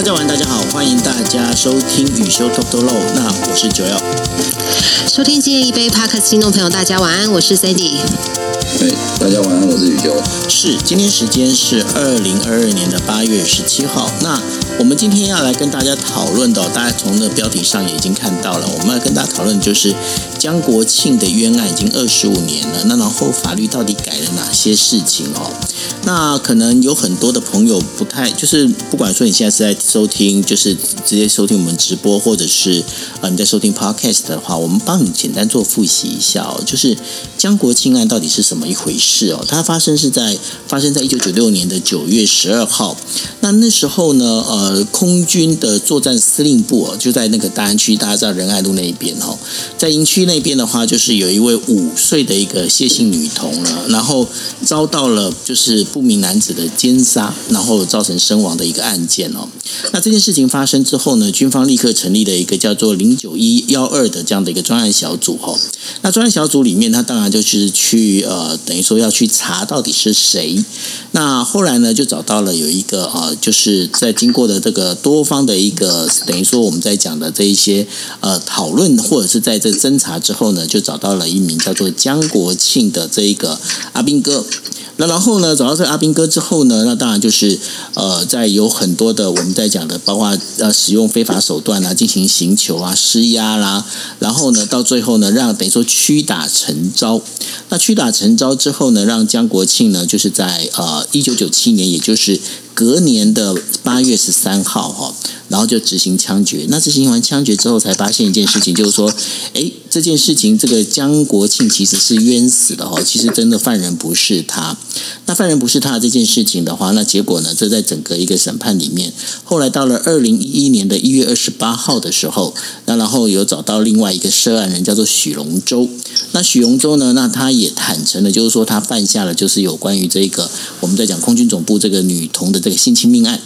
大家晚，大家好，欢迎大家收听雨修 Talk Low，那我是九幺。收听今夜一杯 Park 听众朋友，大家晚安，我是 Sandy。哎，大家晚安，我是雨修。是，今天时间是二零二二年的八月十七号。那我们今天要来跟大家讨论的，大家从那标题上也已经看到了，我们要跟大家讨论就是江国庆的冤案已经二十五年了，那然后法律到底改了哪些事情哦？那可能有很多的朋友不太，就是不管说你现在是在收听，就是直接收听我们直播，或者是呃你在收听 podcast 的话，我们帮你简单做复习一下哦。就是江国庆案到底是什么一回事哦？它发生是在发生在一九九六年的九月十二号。那那时候呢，呃，空军的作战司令部哦，就在那个大安区，大家知道仁爱路那一边哦，在营区那边的话，就是有一位五岁的一个谢姓女童呢，然后遭到了就是不明男子的奸杀，然后造成身亡的一个案件哦。那这件事情发生之后呢，军方立刻成立了一个叫做零九一幺二的这样的一个专案小组哦。那专案小组里面，他当然就是去呃，等于说要去查到底是谁。那后来呢，就找到了有一个呃，就是在经过的这个多方的一个等于说我们在讲的这一些呃讨论，或者是在这侦查之后呢，就找到了一名叫做江国庆的这一个阿兵哥。那然后呢，找到这个阿兵哥之后呢，那当然就是呃，在有很多的我们在讲的，包括呃使用非法手段啊，进行刑求啊、施压啦，然后呢，到最后呢，让等于说屈打成招。那屈打成招之后呢，让江国庆呢，就是在呃一九九七年，也就是隔年的八月十三号哈。然后就执行枪决。那执行完枪决之后，才发现一件事情，就是说，哎，这件事情这个江国庆其实是冤死的哈。其实真的犯人不是他。那犯人不是他这件事情的话，那结果呢？这在整个一个审判里面，后来到了二零一一年的一月二十八号的时候，那然后有找到另外一个涉案人，叫做许龙洲。那许龙洲呢？那他也坦诚了，就是说他犯下了就是有关于这个我们在讲空军总部这个女童的这个性侵命案。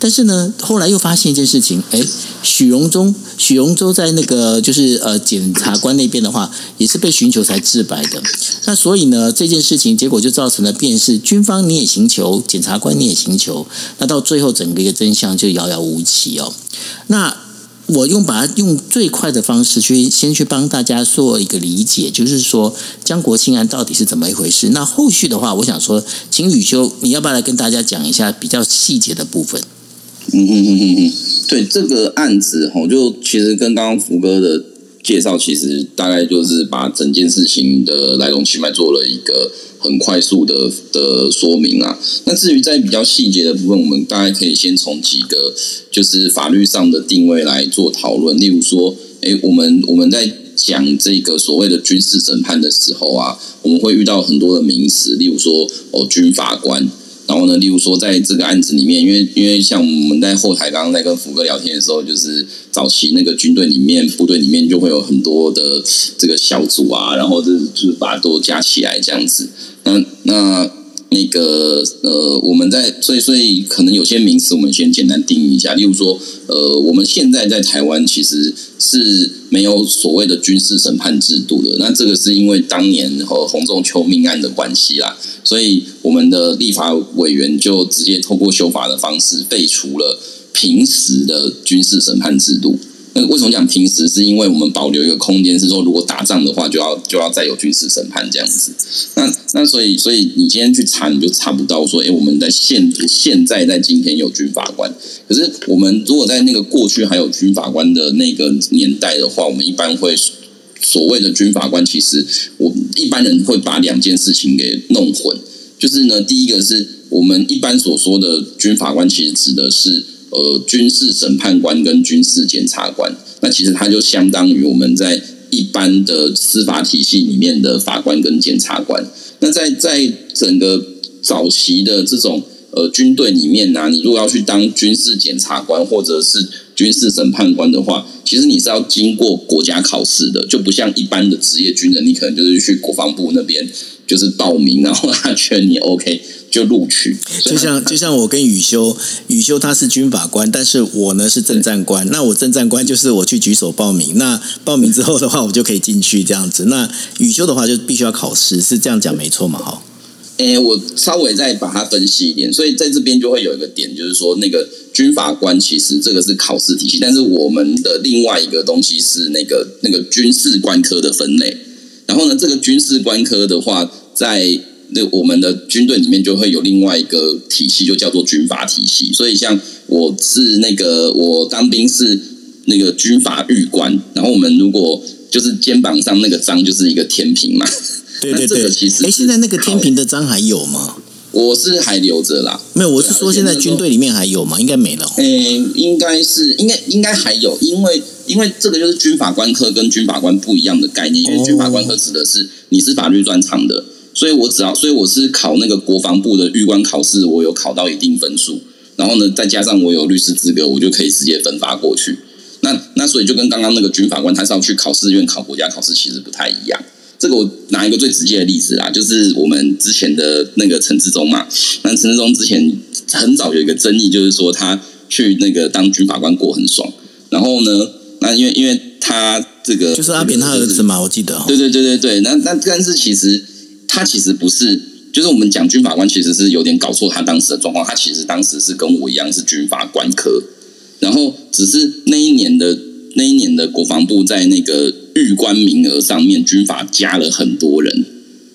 但是呢，后来又发现一件事情，哎，许荣忠、许荣洲在那个就是呃检察官那边的话，也是被寻求才自白的。那所以呢，这件事情结果就造成了，便是军方你也寻求，检察官你也寻求，那到最后整个一个真相就遥遥无期哦。那我用把它用最快的方式去先去帮大家做一个理解，就是说江国庆案到底是怎么一回事。那后续的话，我想说，请宇修，你要不要来跟大家讲一下比较细节的部分？嗯嗯嗯嗯嗯，对这个案子吼，就其实跟刚刚福哥的介绍，其实大概就是把整件事情的来龙去脉做了一个很快速的的说明啊。那至于在比较细节的部分，我们大概可以先从几个就是法律上的定位来做讨论。例如说，哎，我们我们在讲这个所谓的军事审判的时候啊，我们会遇到很多的名词，例如说哦，军法官。然后呢，例如说，在这个案子里面，因为因为像我们在后台刚刚在跟福哥聊天的时候，就是早期那个军队里面部队里面就会有很多的这个小组啊，然后就是就是把它都加起来这样子。那那那个呃，我们在所以所以可能有些名词我们先简单定义一下，例如说呃，我们现在在台湾其实是没有所谓的军事审判制度的。那这个是因为当年和洪仲秋命案的关系啦。所以，我们的立法委员就直接透过修法的方式废除了平时的军事审判制度。那为什么讲平时？是因为我们保留一个空间，是说如果打仗的话，就要就要再有军事审判这样子。那那所以，所以你今天去查，你就查不到说，哎，我们在现现在在今天有军法官。可是，我们如果在那个过去还有军法官的那个年代的话，我们一般会。所谓的军法官，其实我一般人会把两件事情给弄混。就是呢，第一个是我们一般所说的军法官，其实指的是呃军事审判官跟军事检察官。那其实它就相当于我们在一般的司法体系里面的法官跟检察官。那在在整个早期的这种呃军队里面呢，你如果要去当军事检察官或者是军事审判官的话，其实你是要经过国家考试的，就不像一般的职业军人，你可能就是去国防部那边就是报名，然后他觉得你 OK 就录取。就像就像我跟宇修，宇修他是军法官，但是我呢是政战官。那我政战官就是我去举手报名，那报名之后的话，我就可以进去这样子。那宇修的话就必须要考试，是这样讲没错嘛？哈。诶，我稍微再把它分析一点，所以在这边就会有一个点，就是说那个军法官其实这个是考试体系，但是我们的另外一个东西是那个那个军事官科的分类。然后呢，这个军事官科的话，在那我们的军队里面就会有另外一个体系，就叫做军法体系。所以像我是那个我当兵是那个军法狱官，然后我们如果就是肩膀上那个章就是一个天平嘛。对对对，那这个其实哎，现在那个天平的章还有吗？我是还留着啦。没有，我是说现在军队里面还有吗？应该没了哦。诶、应该是，应该应该还有，因为因为这个就是军法官科跟军法官不一样的概念，因为哦军法官科指的是你是法律专长的，所以我只要，所以我是考那个国防部的预官考试，我有考到一定分数，然后呢，再加上我有律师资格，我就可以直接分发过去。那那所以就跟刚刚那个军法官他是要去考试院考国家考试，其实不太一样。这个我拿一个最直接的例子啦，就是我们之前的那个陈志忠嘛。那陈志忠之前很早有一个争议，就是说他去那个当军法官过很爽，然后呢，那因为因为他这个就是阿扁他儿子嘛，我记得哦。对对对对对，那那但是其实他其实不是，就是我们讲军法官其实是有点搞错他当时的状况，他其实当时是跟我一样是军法官科，然后只是那一年的那一年的国防部在那个狱官名额上面军法加了很多人。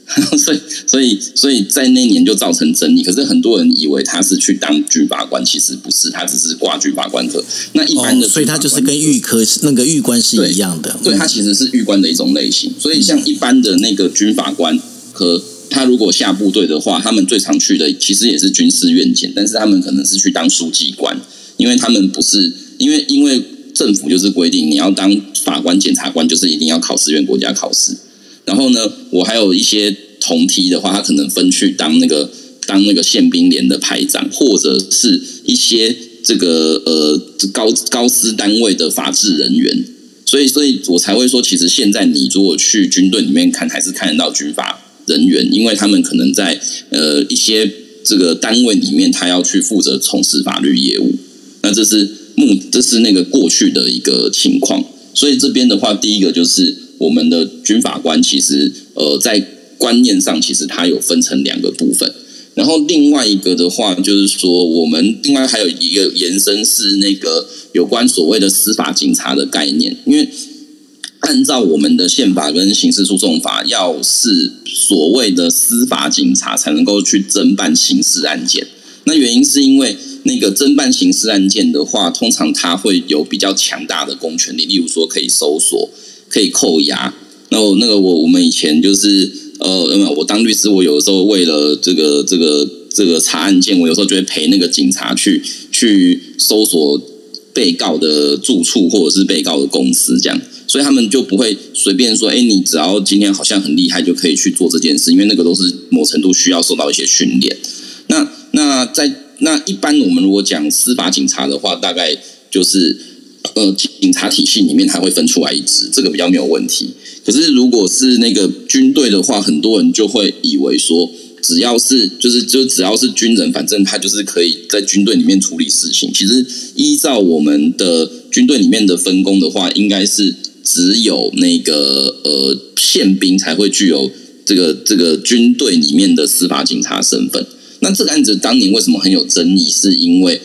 所以，所以，所以在那年就造成争议。可是很多人以为他是去当军法官，其实不是，他只是挂军法官科。那一般的、哦，所以他就是跟狱科那个狱官是一样的。对，他其实是狱官的一种类型。所以像一般的那个军法官和他如果下部队的话，他们最常去的其实也是军事院检，但是他们可能是去当书记官，因为他们不是因为因为政府就是规定你要当法官、检察官，就是一定要考试院国家考试。然后呢，我还有一些同梯的话，他可能分去当那个当那个宪兵连的排长，或者是一些这个呃高高司单位的法制人员。所以，所以我才会说，其实现在你如果去军队里面看，还是看得到军法人员，因为他们可能在呃一些这个单位里面，他要去负责从事法律业务。那这是目，这是那个过去的一个情况。所以这边的话，第一个就是我们的军法官，其实呃在观念上，其实它有分成两个部分。然后另外一个的话，就是说我们另外还有一个延伸是那个有关所谓的司法警察的概念，因为按照我们的宪法跟刑事诉讼法，要是所谓的司法警察才能够去侦办刑事案件。那原因是因为那个侦办刑事案件的话，通常它会有比较强大的公权力，例如说可以搜索、可以扣押。那我那个我我们以前就是呃，我当律师，我有的时候为了这个这个这个查案件，我有时候就会陪那个警察去去搜索被告的住处或者是被告的公司这样。所以他们就不会随便说，哎，你只要今天好像很厉害就可以去做这件事，因为那个都是某程度需要受到一些训练。那那在那一般我们如果讲司法警察的话，大概就是呃警察体系里面还会分出来一支，这个比较没有问题。可是如果是那个军队的话，很多人就会以为说，只要是就是就只要是军人，反正他就是可以在军队里面处理事情。其实依照我们的军队里面的分工的话，应该是只有那个呃宪兵才会具有这个这个军队里面的司法警察身份。那这个案子当年为什么很有争议？是因为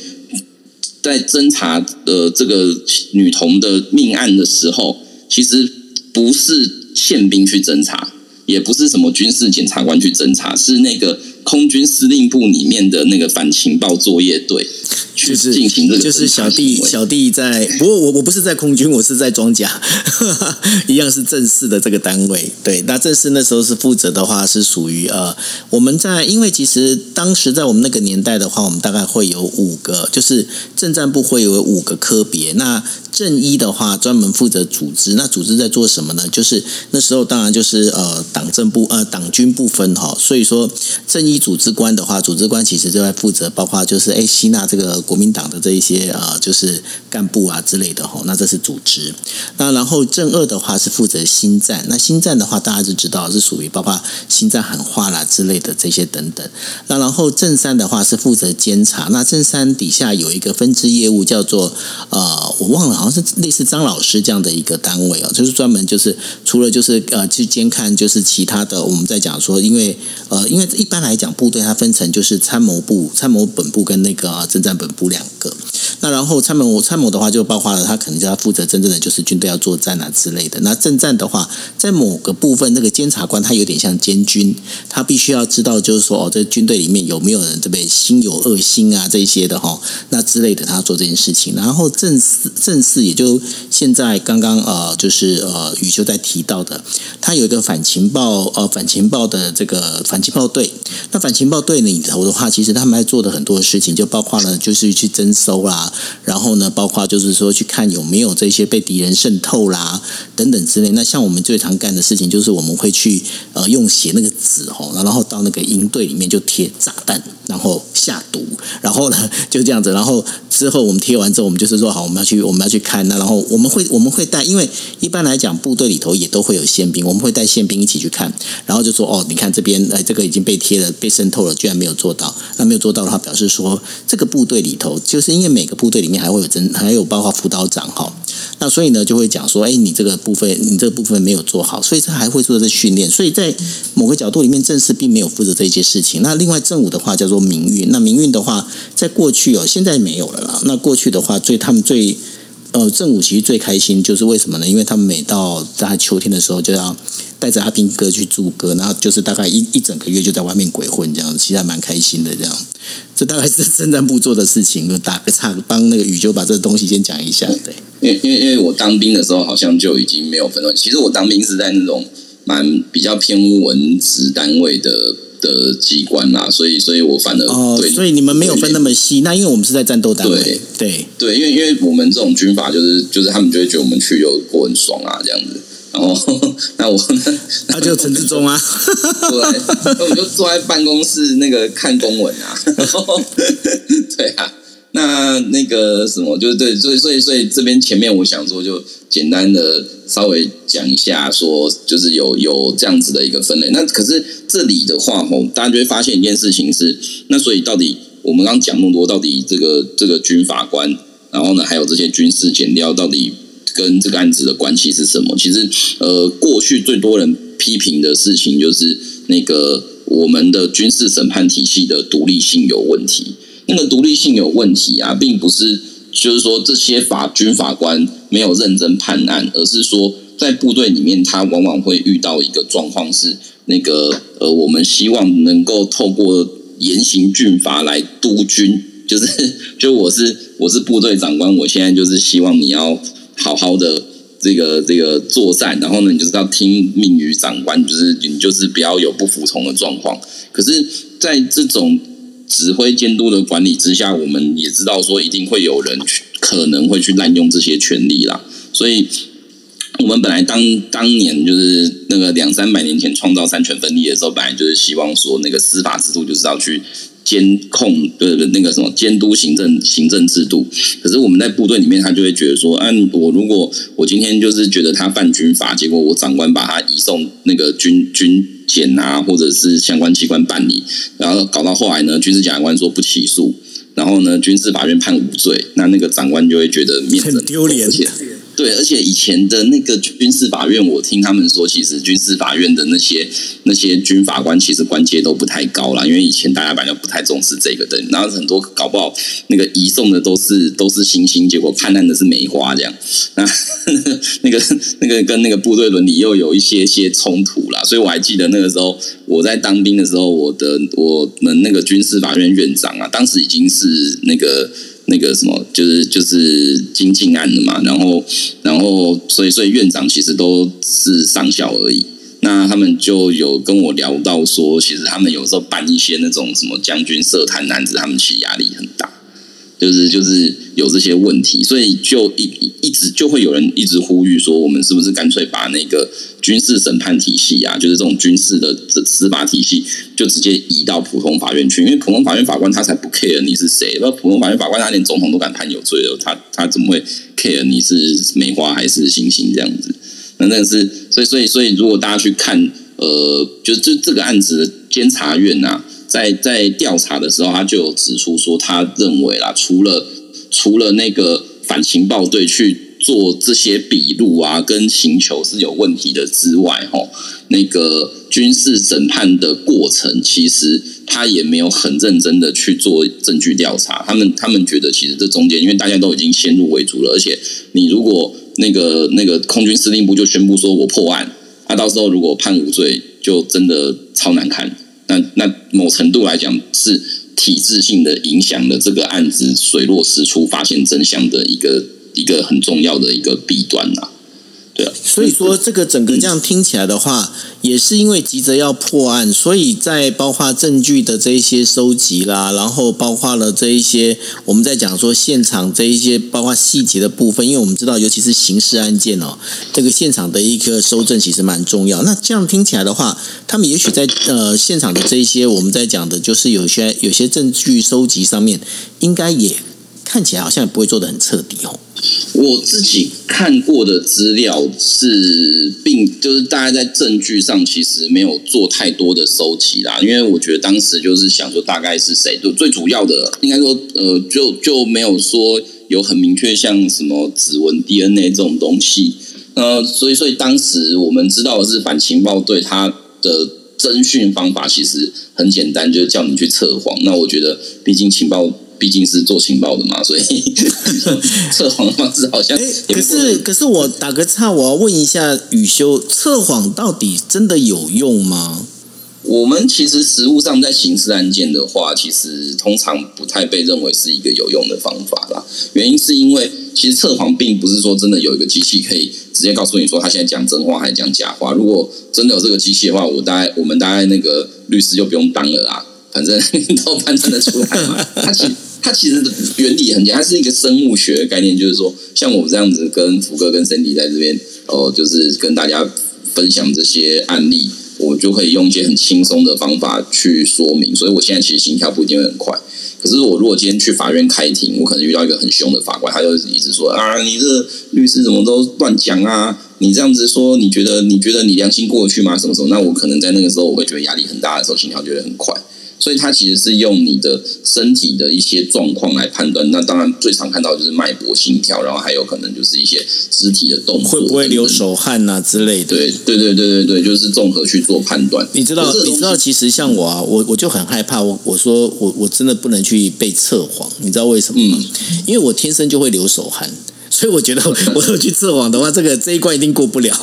在侦查呃这个女童的命案的时候，其实不是宪兵去侦查，也不是什么军事检察官去侦查，是那个空军司令部里面的那个反情报作业队去就是进行这个就是小弟小弟在，不过我我不是在空军，我是在装甲，一样是正式的这个单位。对，那正式那时候是负责的话是属于呃，我们在因为其实当时在我们那个年代的话，我们大概会有五个，就是政战部会有五个科别。那正一的话专门负责组织，那组织在做什么呢？就是那时候当然就是呃党政部呃党军不分哈，所以说正一组织官的话，组织官其实就在负责包括就是哎吸纳这个国民党的这一些呃就是干部啊之类的哈，那这是组织。那然后正二的话是负责新战，那新战的话大家就知道是属于包括新战喊话啦之类的这些等等。那然后正三的话是负责监察，那正三底下有一个分支业务叫做呃我忘了好像像是类似张老师这样的一个单位哦，就是专门就是除了就是呃去监看，就是其他的我们在讲说，因为呃因为一般来讲部队它分成就是参谋部、参谋本部跟那个政战本部两个。那然后参谋参谋的话，就包括了他可能就要负责真正的就是军队要作战啊之类的。那政战的话，在某个部分，那个监察官他有点像监军，他必须要知道就是说哦，这军队里面有没有人这边心有恶心啊这些的哈，那之类的他要做这件事情。然后正四正也就现在刚刚呃就是呃宇修在提到的，他有一个反情报呃反情报的这个反情报队。那反情报队里头的话，其实他们还做的很多事情，就包括了就是去征收啦。然后呢，包括就是说去看有没有这些被敌人渗透啦等等之类。那像我们最常干的事情，就是我们会去呃用写那个纸吼，然后到那个营队里面就贴炸弹，然后下毒，然后呢就这样子。然后之后我们贴完之后，我们就是说好，我们要去我们要去看。那然后我们会我们会带，因为一般来讲部队里头也都会有宪兵，我们会带宪兵一起去看。然后就说哦，你看这边哎，这个已经被贴了，被渗透了，居然没有做到。那没有做到的话，表示说这个部队里头，就是因为每个部队里面还会有真，还有包括辅导长哈，那所以呢就会讲说，哎，你这个部分，你这个部分没有做好，所以他还会做这训练。所以在某个角度里面，正式并没有负责这些事情。那另外正午的话叫做民运，那民运的话，在过去哦，现在没有了啦。那过去的话，最他们最呃正午其实最开心，就是为什么呢？因为他们每到在秋天的时候，就要带着阿兵哥去驻歌，然后就是大概一一整个月就在外面鬼混这样，其实还蛮开心的这样。这大概是政战部做的事情，打个岔，帮那个宇修把这个东西先讲一下。对，因为因为因为我当兵的时候好像就已经没有分了。其实我当兵是在那种蛮比较偏文职单位的的机关啦，所以所以我反而哦，对，所以你们没有分那么细。那因为我们是在战斗单位，对对对，因为因为我们这种军阀就是就是他们就会觉得我们去有过很爽啊这样子。然后 那我那就陈志忠啊，坐在那我就坐在办公室那个看公文啊，然后 对啊，那那个什么就是对，所以所以所以这边前面我想说就简单的稍微讲一下，说就是有有这样子的一个分类。那可是这里的话吼，大家就会发现一件事情是，那所以到底我们刚讲那么多，到底这个这个军法官，然后呢还有这些军事检调，到底跟这个案子的关系是什么？其实呃，过去最多人批评的事情就是那个我们的军事审判体系的独立性有问题。那个独立性有问题啊，并不是就是说这些法军法官没有认真判案，而是说在部队里面，他往往会遇到一个状况是，那个呃，我们希望能够透过严刑峻法来督军，就是就我是我是部队长官，我现在就是希望你要好好的这个这个作战，然后呢，你就是要听命于长官，就是你就是不要有不服从的状况。可是，在这种指挥监督的管理之下，我们也知道说一定会有人去可能会去滥用这些权利啦，所以我们本来当当年就是那个两三百年前创造三权分立的时候，本来就是希望说那个司法制度就是要去监控对不对？那个什么监督行政行政制度，可是我们在部队里面，他就会觉得说，啊，我如果我今天就是觉得他犯军法，结果我长官把他移送那个军军检啊，或者是相关机关办理，然后搞到后来呢，军事检察官说不起诉，然后呢，军事法院判无罪，那那个长官就会觉得面子很丢脸而且对，而且以前的那个军事法院，我听他们说，其实军事法院的那些那些军法官，其实官阶都不太高啦，因为以前大家本来不太重视这个的，然后很多搞不好那个移送的都是都是星星，结果判案的是梅花这样，那 那个那个跟那个部队伦理又有一些些冲突啦，所以我还记得那个时候我在当兵的时候，我的我们那个军事法院院长啊，当时已经是那个。那个什么，就是就是金靖案的嘛，然后然后所以所以院长其实都是上校而已。那他们就有跟我聊到说，其实他们有时候办一些那种什么将军社团男子，他们其实压力很大，就是就是有这些问题，所以就一一直就会有人一直呼吁说，我们是不是干脆把那个军事审判体系啊，就是这种军事的这司法体系，就直接移到普通法院去，因为普通法院法官他才不 care 你是谁，那普通法院法官他连总统都敢判有罪了，他他怎么会 care 你是梅花还是星星这样子？那那是所以所以所以，如果大家去看，呃，就这这个案子的监察院呐、在在调查的时候，他就有指出说，他认为啦，除了除了那个反情报队去做这些笔录啊，跟刑求是有问题的之外，吼，那个军事审判的过程，其实他也没有很认真的去做证据调查。他们他们觉得，其实这中间，因为大家都已经先入为主了，而且你如果那个那个空军司令部就宣布说我破案，那到时候如果判无罪，就真的超难看。那那某程度来讲，是体制性的影响了这个案子水落石出、发现真相的一个。一个很重要的一个弊端呐，对啊，所以说这个整个这样听起来的话，也是因为急着要破案，所以在包括证据的这一些收集啦，然后包括了这一些我们在讲说现场这一些包括细节的部分，因为我们知道，尤其是刑事案件哦，这个现场的一个收证其实蛮重要。那这样听起来的话，他们也许在呃现场的这一些我们在讲的，就是有些有些证据收集上面，应该也看起来好像也不会做的很彻底哦。我自己看过的资料是，并就是大概在证据上其实没有做太多的收集啦，因为我觉得当时就是想说大概是谁，就最主要的应该说呃，就就没有说有很明确像什么指纹 DNA 这种东西，呃，所以所以当时我们知道的是反情报队他的侦讯方法其实很简单，就是叫你去测谎。那我觉得毕竟情报。毕竟是做情报的嘛，所以 测谎的方式好像。可是可是我打个岔，我要问一下雨修，测谎到底真的有用吗？我们其实实物上在刑事案件的话，其实通常不太被认为是一个有用的方法啦。原因是因为其实测谎并不是说真的有一个机器可以直接告诉你说他现在讲真话还是讲假话。如果真的有这个机器的话，我大概我们大概那个律师就不用当了啦，反正 都判断得出来嘛。他 其它其实原理很简单，它是一个生物学的概念，就是说，像我这样子跟福哥跟森迪在这边，哦，就是跟大家分享这些案例，我就可以用一些很轻松的方法去说明。所以我现在其实心跳不一定会很快，可是我如果今天去法院开庭，我可能遇到一个很凶的法官，他就一直说啊，你这律师怎么都乱讲啊？你这样子说，你觉得你觉得你良心过得去吗？什么时候？那我可能在那个时候，我会觉得压力很大的时候，心跳就会很快。所以它其实是用你的身体的一些状况来判断，那当然最常看到就是脉搏、心跳，然后还有可能就是一些肢体的动作，会不会流手汗呐之类的？对对对对对对，就是综合去做判断。你知道，你知道，其实像我啊，我我就很害怕，我我说我我真的不能去被测谎，你知道为什么吗？因为我天生就会流手汗。所以我觉得，我要去测谎的话，这个这一关一定过不了。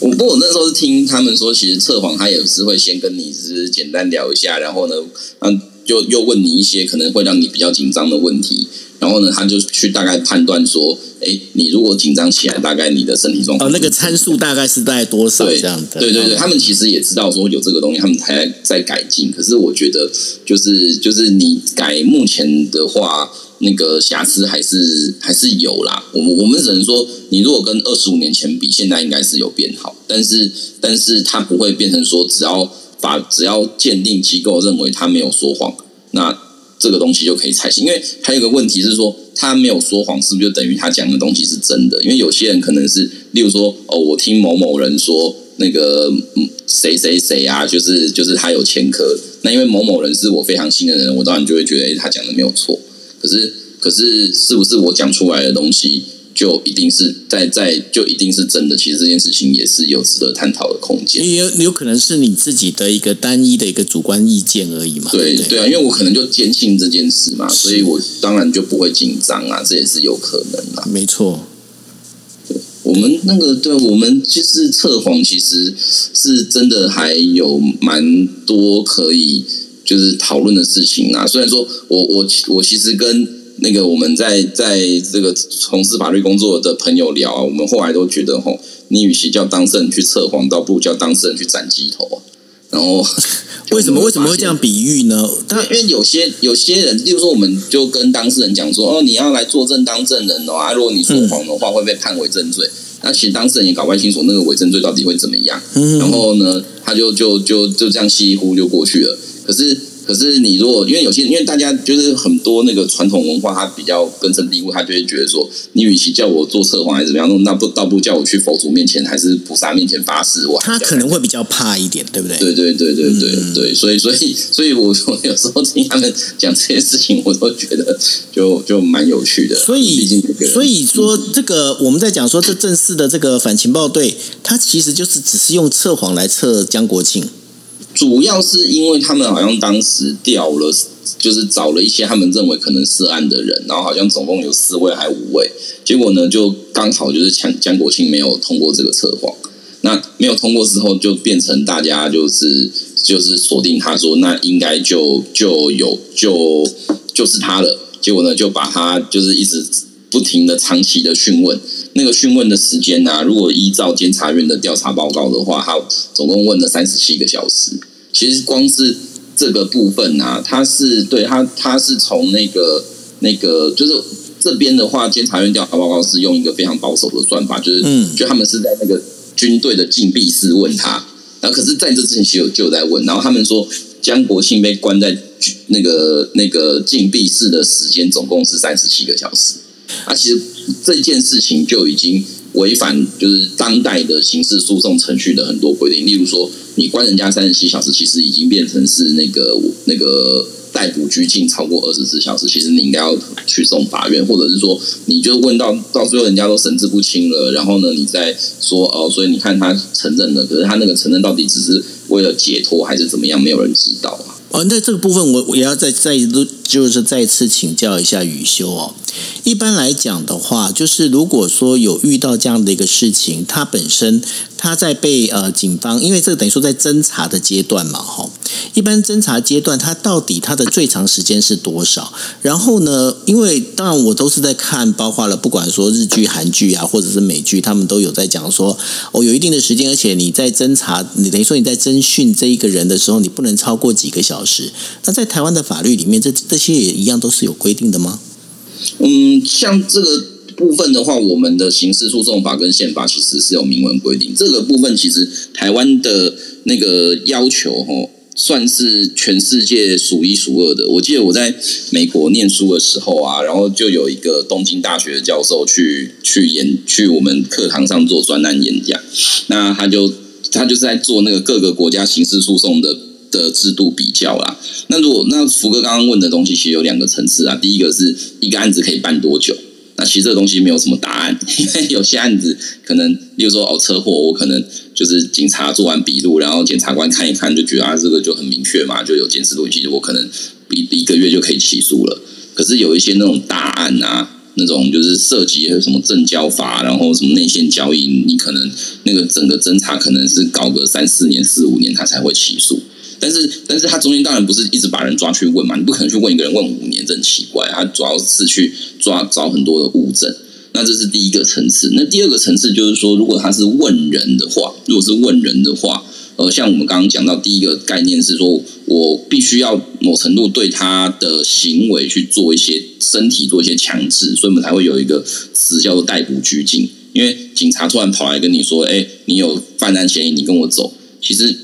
我 不过我那时候是听他们说，其实测谎他也是会先跟你是简单聊一下，然后呢，嗯，就又问你一些可能会让你比较紧张的问题，然后呢，他就去大概判断说，哎，你如果紧张起来，大概你的身体状况，哦，那个参数大概是在多少这样的？对对对，他们其实也知道说有这个东西，他们才在改进。可是我觉得，就是就是你改目前的话。那个瑕疵还是还是有啦，我们我们只能说，你如果跟二十五年前比，现在应该是有变好，但是但是它不会变成说，只要法只要鉴定机构认为他没有说谎，那这个东西就可以采信。因为还有个问题是说，他没有说谎，是不是就等于他讲的东西是真的？因为有些人可能是，例如说，哦，我听某某人说，那个谁谁谁啊，就是就是他有前科，那因为某某人是我非常信任的人，我当然就会觉得，哎，他讲的没有错。可是，可是，是不是我讲出来的东西就一定是在在就一定是真的？其实这件事情也是有值得探讨的空间。也有有可能是你自己的一个单一的一个主观意见而已嘛？对对啊，因为我可能就坚信这件事嘛，所以我当然就不会紧张啊，这也是有可能的。没错，我们那个对我们其实测谎其实是真的还有蛮多可以。就是讨论的事情啊。虽然说我我我其实跟那个我们在在这个从事法律工作的朋友聊啊，我们后来都觉得吼，你与其叫当事人去测谎，倒不如叫当事人去斩鸡头啊。然后为什么为什么会这样比喻呢？因为因为有些有些人，例如说，我们就跟当事人讲说，哦，你要来作证当证人的话，如果你说谎的话，会被判伪证罪。那其实当事人也搞不太清楚那个伪证罪到底会怎么样。然后呢，他就就就就这样稀里糊涂就过去了。可是，可是你如果因为有些，因为大家就是很多那个传统文化，它比较根深蒂固，他就会觉得说，你与其叫我做测谎还是怎么样，那不倒不叫我去佛祖面前还是菩萨面前发誓，我他可能会比较怕一点，对不对？对对对对对对，所以所以所以我我有时候听他们讲这些事情，我都觉得就就蛮有趣的。所以所以说这个我们在讲说这正式的这个反情报队，他其实就是只是用测谎来测江国庆。主要是因为他们好像当时调了，就是找了一些他们认为可能涉案的人，然后好像总共有四位还五位，结果呢就刚好就是江江国庆没有通过这个测谎，那没有通过之后就变成大家就是就是锁定他说那应该就就有就就是他了，结果呢就把他就是一直不停的长期的讯问，那个讯问的时间呢、如果依照监察院的调查报告的话，他总共问了三十七个小时。其实光是这个部分啊，他是对他他是从那个那个就是这边的话，监察院调查报告是用一个非常保守的算法，就是、嗯。就他们是在那个军队的禁闭室问他，然后可是在这之前其实有就有在问，然后他们说江国庆被关在那个那个禁闭室的时间总共是三十七个小时，啊，其实这件事情就已经违反就是当代的刑事诉讼程序的很多规定，例如说你关人家三十七小时，其实已经变成是那个那个逮捕拘禁超过二十四小时，其实你应该要去送法院，或者是说你就问到到最后人家都神志不清了，然后呢你再说哦，所以你看他承认了，可是他那个承认到底只是为了解脱还是怎么样，没有人知道啊。哦，那这个部分我我也要再再就是再次请教一下雨修哦。一般来讲的话，就是如果说有遇到这样的一个事情，它本身他在被呃警方，因为这等于说在侦查的阶段嘛，哈，一般侦查阶段，他到底他的最长时间是多少？然后呢，因为当然我都是在看，包括了不管说日剧、韩剧啊，或者是美剧，他们都有在讲说，哦，有一定的时间，而且你在侦查，你等于说你在侦讯这一个人的时候，你不能超过几个小时。那在台湾的法律里面，这这些也一样都是有规定的吗？嗯，像这个部分的话，我们的刑事诉讼法跟宪法其实是有明文规定。这个部分其实台湾的那个要求，哦，算是全世界数一数二的。我记得我在美国念书的时候啊，然后就有一个东京大学的教授去去演去我们课堂上做专栏演讲，那他就他就是在做那个各个国家刑事诉讼的。的制度比较啦，那如果那福哥刚刚问的东西，其实有两个层次啊。第一个是一个案子可以办多久？那其实这个东西没有什么答案，因为有些案子可能，例如说哦车祸，我可能就是警察做完笔录，然后检察官看一看就觉得啊这个就很明确嘛，就有监视录影器，我可能一一个月就可以起诉了。可是有一些那种大案啊，那种就是涉及什么证交法，然后什么内线交易，你可能那个整个侦查可能是搞个三四年、四五年，他才会起诉。但是，但是他中间当然不是一直把人抓去问嘛，你不可能去问一个人问五年，这很奇怪。他主要是去抓找很多的物证，那这是第一个层次。那第二个层次就是说，如果他是问人的话，如果是问人的话，呃，像我们刚刚讲到第一个概念是说，我必须要某程度对他的行为去做一些身体做一些强制，所以我们才会有一个词叫做逮捕拘禁。因为警察突然跑来跟你说：“哎，你有犯案嫌疑，你跟我走。”其实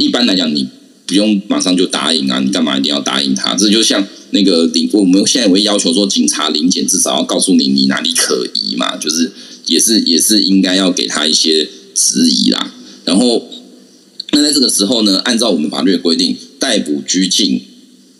一般来讲，你不用马上就答应啊，你干嘛一定要答应他？这就像那个领，我们现在会要求说，警察临检至少要告诉你你哪里可疑嘛，就是也是也是应该要给他一些质疑啦。然后，那在这个时候呢，按照我们法律规定，逮捕拘禁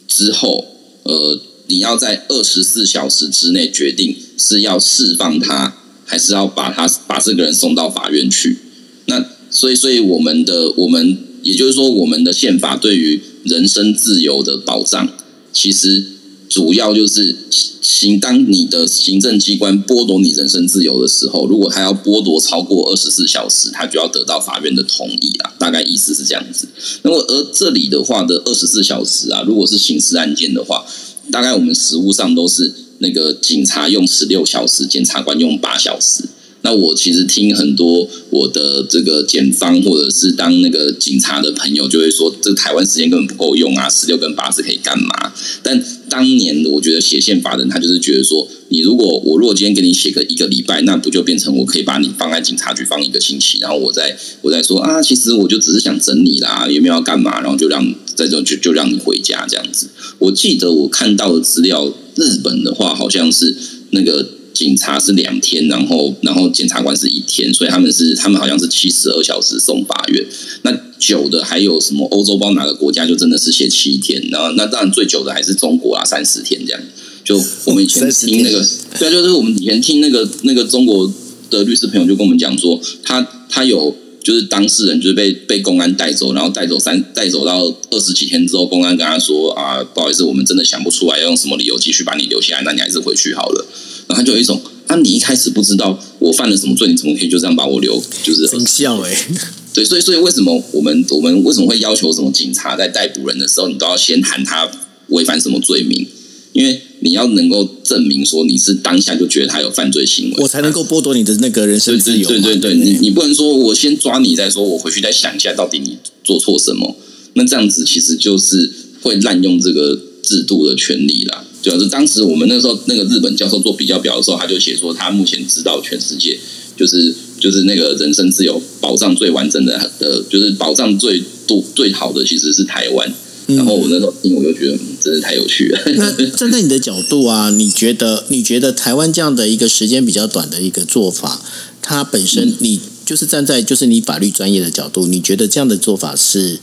之后，呃，你要在二十四小时之内决定是要释放他，还是要把他把这个人送到法院去。那所以，所以我们的我们也就是说，我们的宪法对于人身自由的保障，其实主要就是行当你的行政机关剥夺你人身自由的时候，如果他要剥夺超过二十四小时，他就要得到法院的同意啊。大概意思是这样子。那么而这里的话的二十四小时啊，如果是刑事案件的话，大概我们实务上都是那个警察用十六小时，检察官用八小时。那我其实听很多我的这个检方或者是当那个警察的朋友就会说，这台湾时间根本不够用啊，十六跟八是可以干嘛？但当年我觉得写宪法的人他就是觉得说，你如果我如果今天给你写个一个礼拜，那不就变成我可以把你放在警察局放一个星期，然后我再我再说啊，其实我就只是想整你啦，也没有要干嘛，然后就让这就就让你回家这样子。我记得我看到的资料，日本的话好像是那个。警察是两天，然后然后检察官是一天，所以他们是他们好像是七十二小时送法院。那久的还有什么欧洲包哪个国家就真的是写七天，然后那当然最久的还是中国啊，三十天这样。就我们以前听那个，对啊，就是我们以前听那个那个中国的律师朋友就跟我们讲说，他他有就是当事人就是被被公安带走，然后带走三带走到二十几天之后，公安跟他说啊，不好意思，我们真的想不出来要用什么理由继续把你留下来，那你还是回去好了。然后他就有一种，啊，你一开始不知道我犯了什么罪，你怎么可以就这样把我留？就是真笑哎、对，所以所以为什么我们我们为什么会要求什么警察在逮捕人的时候，你都要先喊他违反什么罪名？因为你要能够证明说你是当下就觉得他有犯罪行为，我才能够剥夺你的那个人身自由。对对对，不你你不能说我先抓你再说，我回去再想一下到底你做错什么。那这样子其实就是会滥用这个制度的权利啦。主要是当时我们那时候那个日本教授做比较表的时候，他就写说他目前知道全世界就是就是那个人身自由保障最完整的的，就是保障最多最好的其实是台湾。然后我那时候听我就觉得，嗯真是太有趣了。那站在你的角度啊，你觉得你觉得台湾这样的一个时间比较短的一个做法，它本身你就是站在就是你法律专业的角度，你觉得这样的做法是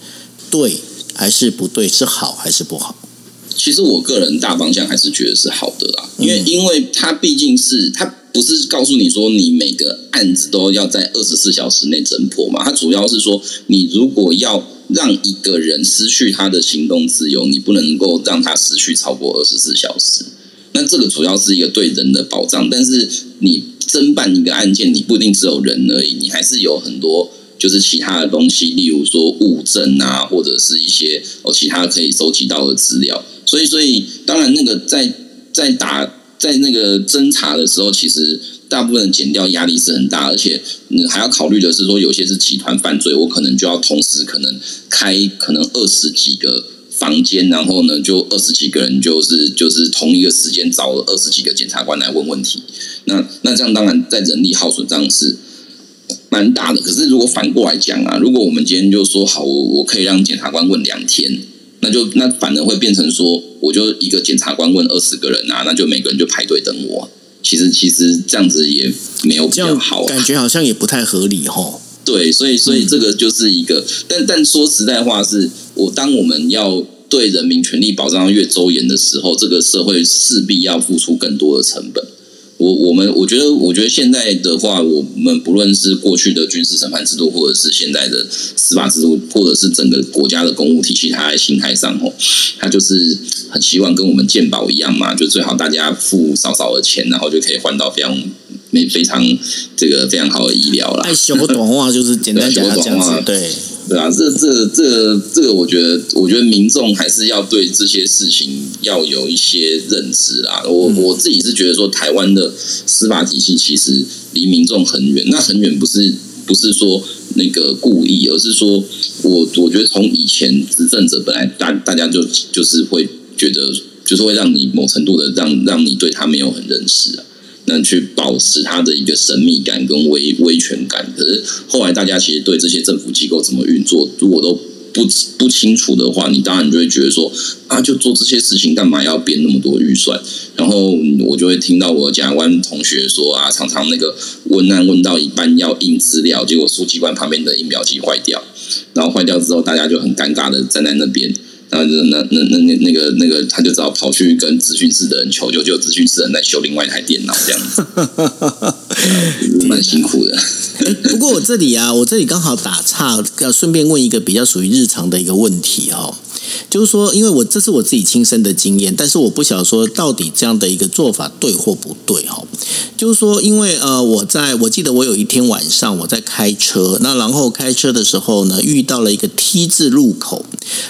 对还是不对？是好还是不好？其实我个人大方向还是觉得是好的啦，因为因为它毕竟是它不是告诉你说你每个案子都要在二十四小时内侦破嘛，它主要是说你如果要让一个人失去他的行动自由，你不能够让他失去超过二十四小时。那这个主要是一个对人的保障，但是你侦办一个案件，你不一定只有人而已，你还是有很多就是其他的东西，例如说物证啊，或者是一些哦其他可以收集到的资料。所以，所以当然那个在在打在那个侦查的时候，其实大部分减掉压力是很大，而且你还要考虑的是说，有些是集团犯罪，我可能就要同时可能开可能二十几个。房间，然后呢，就二十几个人，就是就是同一个时间找了二十几个检察官来问问题。那那这样当然在人力耗损上是蛮大的。可是如果反过来讲啊，如果我们今天就说好，我我可以让检察官问两天，那就那反而会变成说，我就一个检察官问二十个人啊，那就每个人就排队等我。其实其实这样子也没有比这样较好、啊，感觉好像也不太合理吼。对，所以所以这个就是一个，但但说实在话是，我当我们要对人民权利保障越周延的时候，这个社会势必要付出更多的成本。我我们我觉得，我觉得现在的话，我们不论是过去的军事审判制度，或者是现在的司法制度，或者是整个国家的公务体系，它在心态上哦，它就是很希望跟我们鉴宝一样嘛，就最好大家付少少的钱，然后就可以换到非常没非常这个非常好的医疗啦。爱修短话就是简单讲要这样子，对。对啊，这这这这个，我觉得，我觉得民众还是要对这些事情要有一些认知啦。我我自己是觉得说，台湾的司法体系其实离民众很远，那很远不是不是说那个故意，而是说我我觉得从以前执政者本来大大家就就是会觉得，就是会让你某程度的让让你对他没有很认识啊。那去保持它的一个神秘感跟威威权感。可是后来大家其实对这些政府机构怎么运作，如果都不不清楚的话，你当然就会觉得说啊，就做这些事情干嘛要编那么多预算？然后我就会听到我检察官同学说啊，常常那个问案问到一半要印资料，结果书记官旁边的印表机坏掉，然后坏掉之后，大家就很尴尬的站在那边。然后就那那那那那个那个，他就只好跑去跟资讯室的人求救，就资讯室的人在修另外一台电脑，这样子，蛮辛苦的。不过我这里啊，我这里刚好打岔，要顺便问一个比较属于日常的一个问题哦，就是说，因为我这是我自己亲身的经验，但是我不晓得说到底这样的一个做法对或不对哈、哦。就是说，因为呃，我在我记得我有一天晚上我在开车，那然后开车的时候呢，遇到了一个 T 字路口，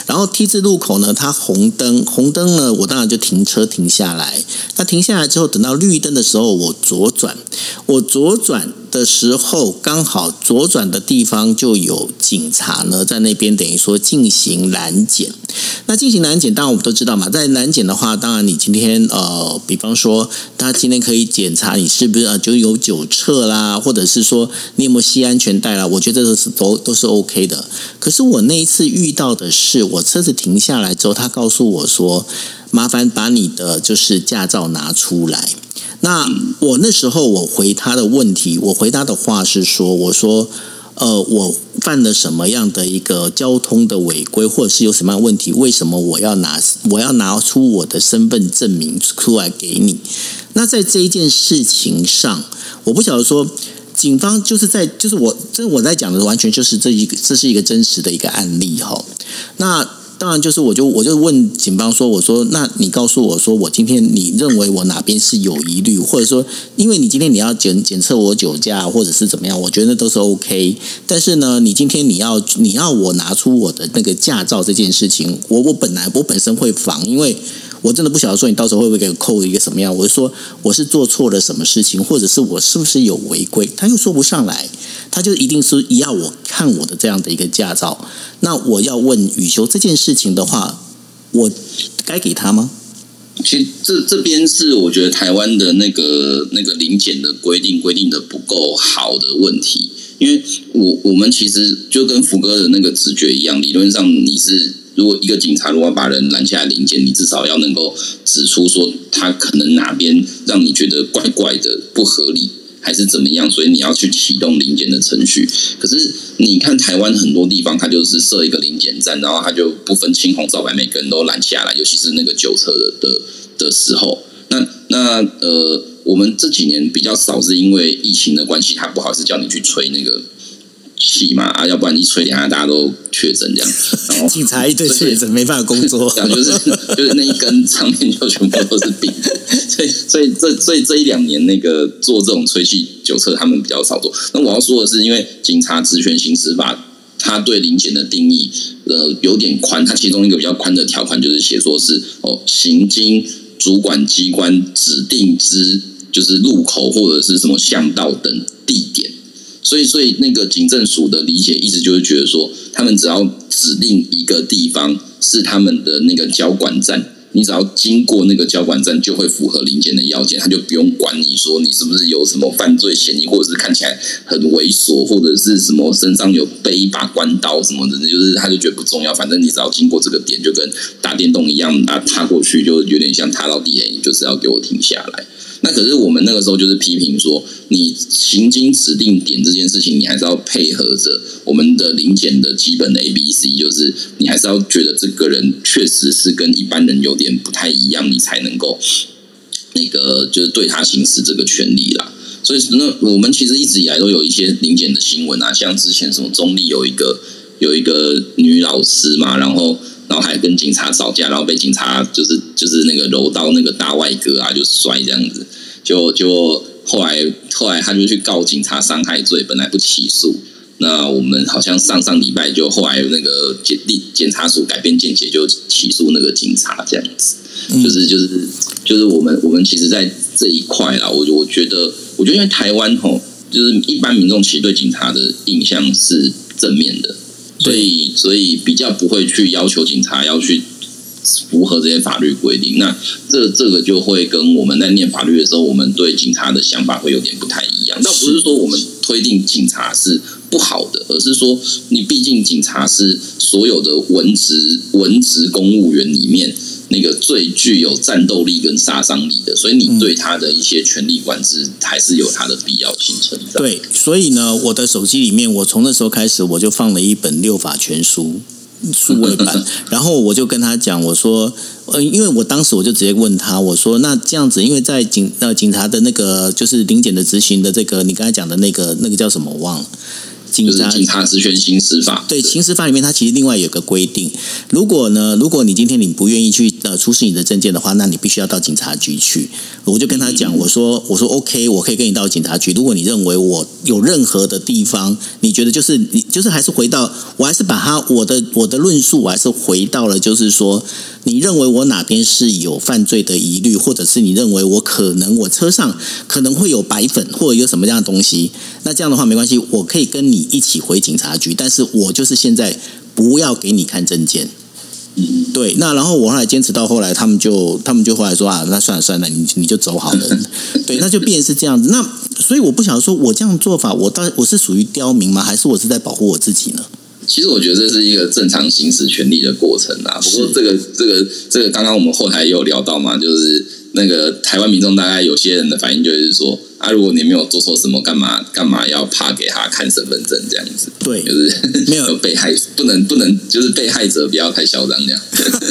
然后 T 字路口呢，它红灯，红灯呢，我当然就停车停下来。那停下来之后，等到绿灯的时候，我左转，我左转的时候，刚好左转的地方就有警察呢，在那边等于说进行拦检。那进行拦检，当然我们都知道嘛，在拦检的话，当然你今天呃，比方说他今天可以检查你是不是呃就有酒测啦，或者是说你有没有系安全带啦，我觉得这是都都是 OK 的。可是我那一次遇到的是，我车子停下来之后，他告诉我说，麻烦把你的就是驾照拿出来。那我那时候我回他的问题，我回答的话是说，我说呃，我犯了什么样的一个交通的违规，或者是有什么样的问题？为什么我要拿我要拿出我的身份证明出来给你？那在这一件事情上，我不晓得说，警方就是在就是我这我在讲的完全就是这一个这是一个真实的一个案例哈。那当然就是我就我就问警方说，我说那你告诉我说，我今天你认为我哪边是有疑虑，或者说因为你今天你要检检测我酒驾或者是怎么样，我觉得都是 OK。但是呢，你今天你要你要我拿出我的那个驾照这件事情，我我本来我本身会防，因为。我真的不晓得说你到时候会不会给我扣一个什么样？我就说我是做错了什么事情，或者是我是不是有违规？他又说不上来，他就一定是要我看我的这样的一个驾照。那我要问雨修这件事情的话，我该给他吗？其实这这边是我觉得台湾的那个那个临检的规定规定的不够好的问题，因为我我们其实就跟福哥的那个直觉一样，理论上你是。如果一个警察如果把人拦下来临检，你至少要能够指出说他可能哪边让你觉得怪怪的、不合理，还是怎么样，所以你要去启动临检的程序。可是你看台湾很多地方，它就是设一个临检站，然后它就不分青红皂白，每个人都拦下来，尤其是那个酒车的的的时候。那那呃，我们这几年比较少，是因为疫情的关系，它不好意思叫你去催那个。气嘛啊，要不然一吹两下大家都确诊这样，然后警察一堆确诊没办法工作，这样就是就是那一根上面就全部都是病，所以所以这所以这一两年那个做这种吹气酒测他们比较少做。那我要说的是，因为警察职权行使法，他对临检的定义呃有点宽，它其中一个比较宽的条款就是写说是哦，行经主管机关指定之就是路口或者是什么巷道等地点。所以，所以那个警政署的理解意思就是觉得说，他们只要指定一个地方是他们的那个交管站，你只要经过那个交管站，就会符合临检的要件，他就不用管你说你是不是有什么犯罪嫌疑，或者是看起来很猥琐，或者是什么身上有背一把关刀什么的，就是他就觉得不重要，反正你只要经过这个点，就跟打电动一样，啊，踏过去就有点像踏到地雷，就是要给我停下来。那可是我们那个时候就是批评说，你行经指定点这件事情，你还是要配合着我们的临检的基本的 A B C，就是你还是要觉得这个人确实是跟一般人有点不太一样，你才能够那个就是对他行使这个权利啦。所以那我们其实一直以来都有一些临检的新闻啊，像之前什么中立有一个有一个女老师嘛，然后。然后还跟警察吵架，然后被警察就是就是那个柔道那个大外哥啊，就摔这样子，就就后来后来他就去告警察伤害罪，本来不起诉。那我们好像上上礼拜就后来那个检地检察署改变见解，就起诉那个警察这样子，就是就是就是我们我们其实，在这一块啦，我我觉得我觉得因为台湾吼，就是一般民众其实对警察的印象是正面的。所以，所以比较不会去要求警察要去符合这些法律规定。那这这个就会跟我们在念法律的时候，我们对警察的想法会有点不太一样。倒不是说我们推定警察是不好的，而是说你毕竟警察是所有的文职文职公务员里面。那个最具有战斗力跟杀伤力的，所以你对他的一些权力管制还是有它的必要性存在。对，所以呢，我的手机里面，我从那时候开始，我就放了一本六法全书数位版，然后我就跟他讲，我说，呃，因为我当时我就直接问他，我说，那这样子，因为在警呃警察的那个就是临检的执行的这个，你刚才讲的那个那个叫什么，我忘了。警察警察职权行使法，对刑事法里面，它其实另外有个规定，如果呢，如果你今天你不愿意去呃出示你的证件的话，那你必须要到警察局去。我就跟他讲，我说我说 OK，我可以跟你到警察局。如果你认为我有任何的地方，你觉得就是你就是还是回到，我还是把他我的我的论述，我还是回到了，就是说。你认为我哪边是有犯罪的疑虑，或者是你认为我可能我车上可能会有白粉，或者有什么样的东西？那这样的话没关系，我可以跟你一起回警察局，但是我就是现在不要给你看证件。嗯，对。那然后我后来坚持到后来，他们就他们就后来说啊，那算了算了，你你就走好了。对，那就变是这样子。那所以我不想说我这样做法，我到我是属于刁民吗？还是我是在保护我自己呢？其实我觉得这是一个正常行使权利的过程啊。不过这个这个这个，刚刚我们后台也有聊到嘛，就是那个台湾民众大概有些人的反应就是说，啊，如果你没有做错什么，干嘛干嘛要怕给他看身份证这样子？对就是没有 被害，不能不能，就是被害者不要太嚣张这样。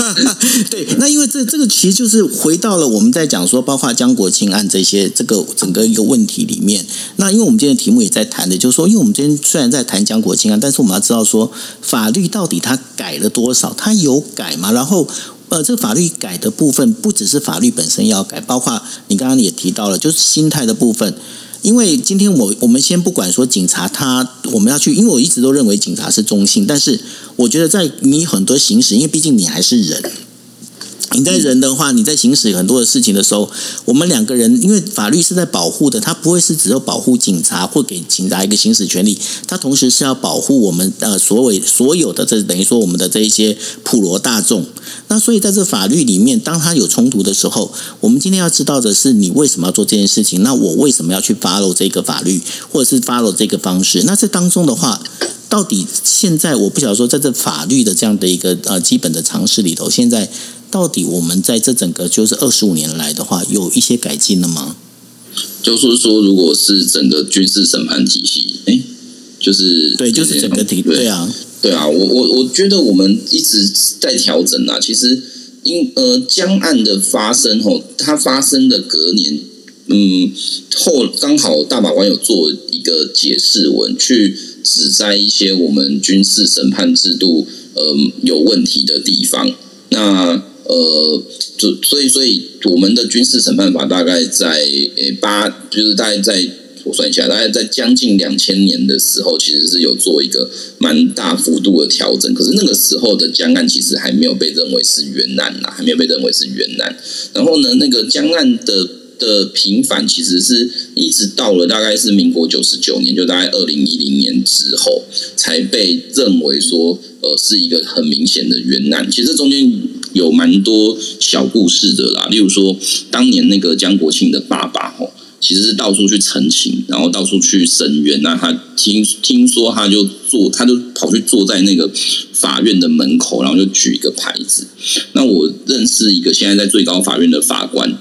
对，那因为这这个其实就是回到了我们在讲说，包括江国庆案这些这个整个一个问题里面。那因为我们今天的题目也在谈的，就是说，因为我们今天虽然在谈江国庆案，但是我们要知道说，法律到底它改了多少？它有改吗？然后。呃，这个法律改的部分不只是法律本身要改，包括你刚刚也提到了，就是心态的部分。因为今天我我们先不管说警察他我们要去，因为我一直都认为警察是中性，但是我觉得在你很多行使，因为毕竟你还是人。你在人的话，你在行使很多的事情的时候，我们两个人，因为法律是在保护的，它不会是只有保护警察或给警察一个行使权利，它同时是要保护我们呃所有所有的这等于说我们的这一些普罗大众。那所以在这法律里面，当它有冲突的时候，我们今天要知道的是，你为什么要做这件事情？那我为什么要去 follow 这个法律，或者是 follow 这个方式？那这当中的话，到底现在我不晓得说，在这法律的这样的一个呃基本的常识里头，现在。到底我们在这整个就是二十五年来的话，有一些改进了吗？就是说，如果是整个军事审判体系，哎，就是对，就是整个体对啊，对啊，我我我觉得我们一直在调整啊。其实，因呃江案的发生吼，它发生的隔年，嗯，后刚好大法官有做一个解释文，去指在一些我们军事审判制度呃有问题的地方，那。呃，就所以，所以我们的军事审判法大概在呃八，就是大概在我算一下，大概在将近两千年的时候，其实是有做一个蛮大幅度的调整。可是那个时候的江案其实还没有被认为是冤案呐，还没有被认为是冤案。然后呢，那个江案的的平反，其实是一直到了大概是民国九十九年，就大概二零一零年之后，才被认为说呃是一个很明显的冤案。其实中间。有蛮多小故事的啦，例如说，当年那个江国庆的爸爸吼，其实是到处去陈情，然后到处去声援。那他听听说，他就坐，他就跑去坐在那个法院的门口，然后就举一个牌子。那我认识一个现在在最高法院的法官，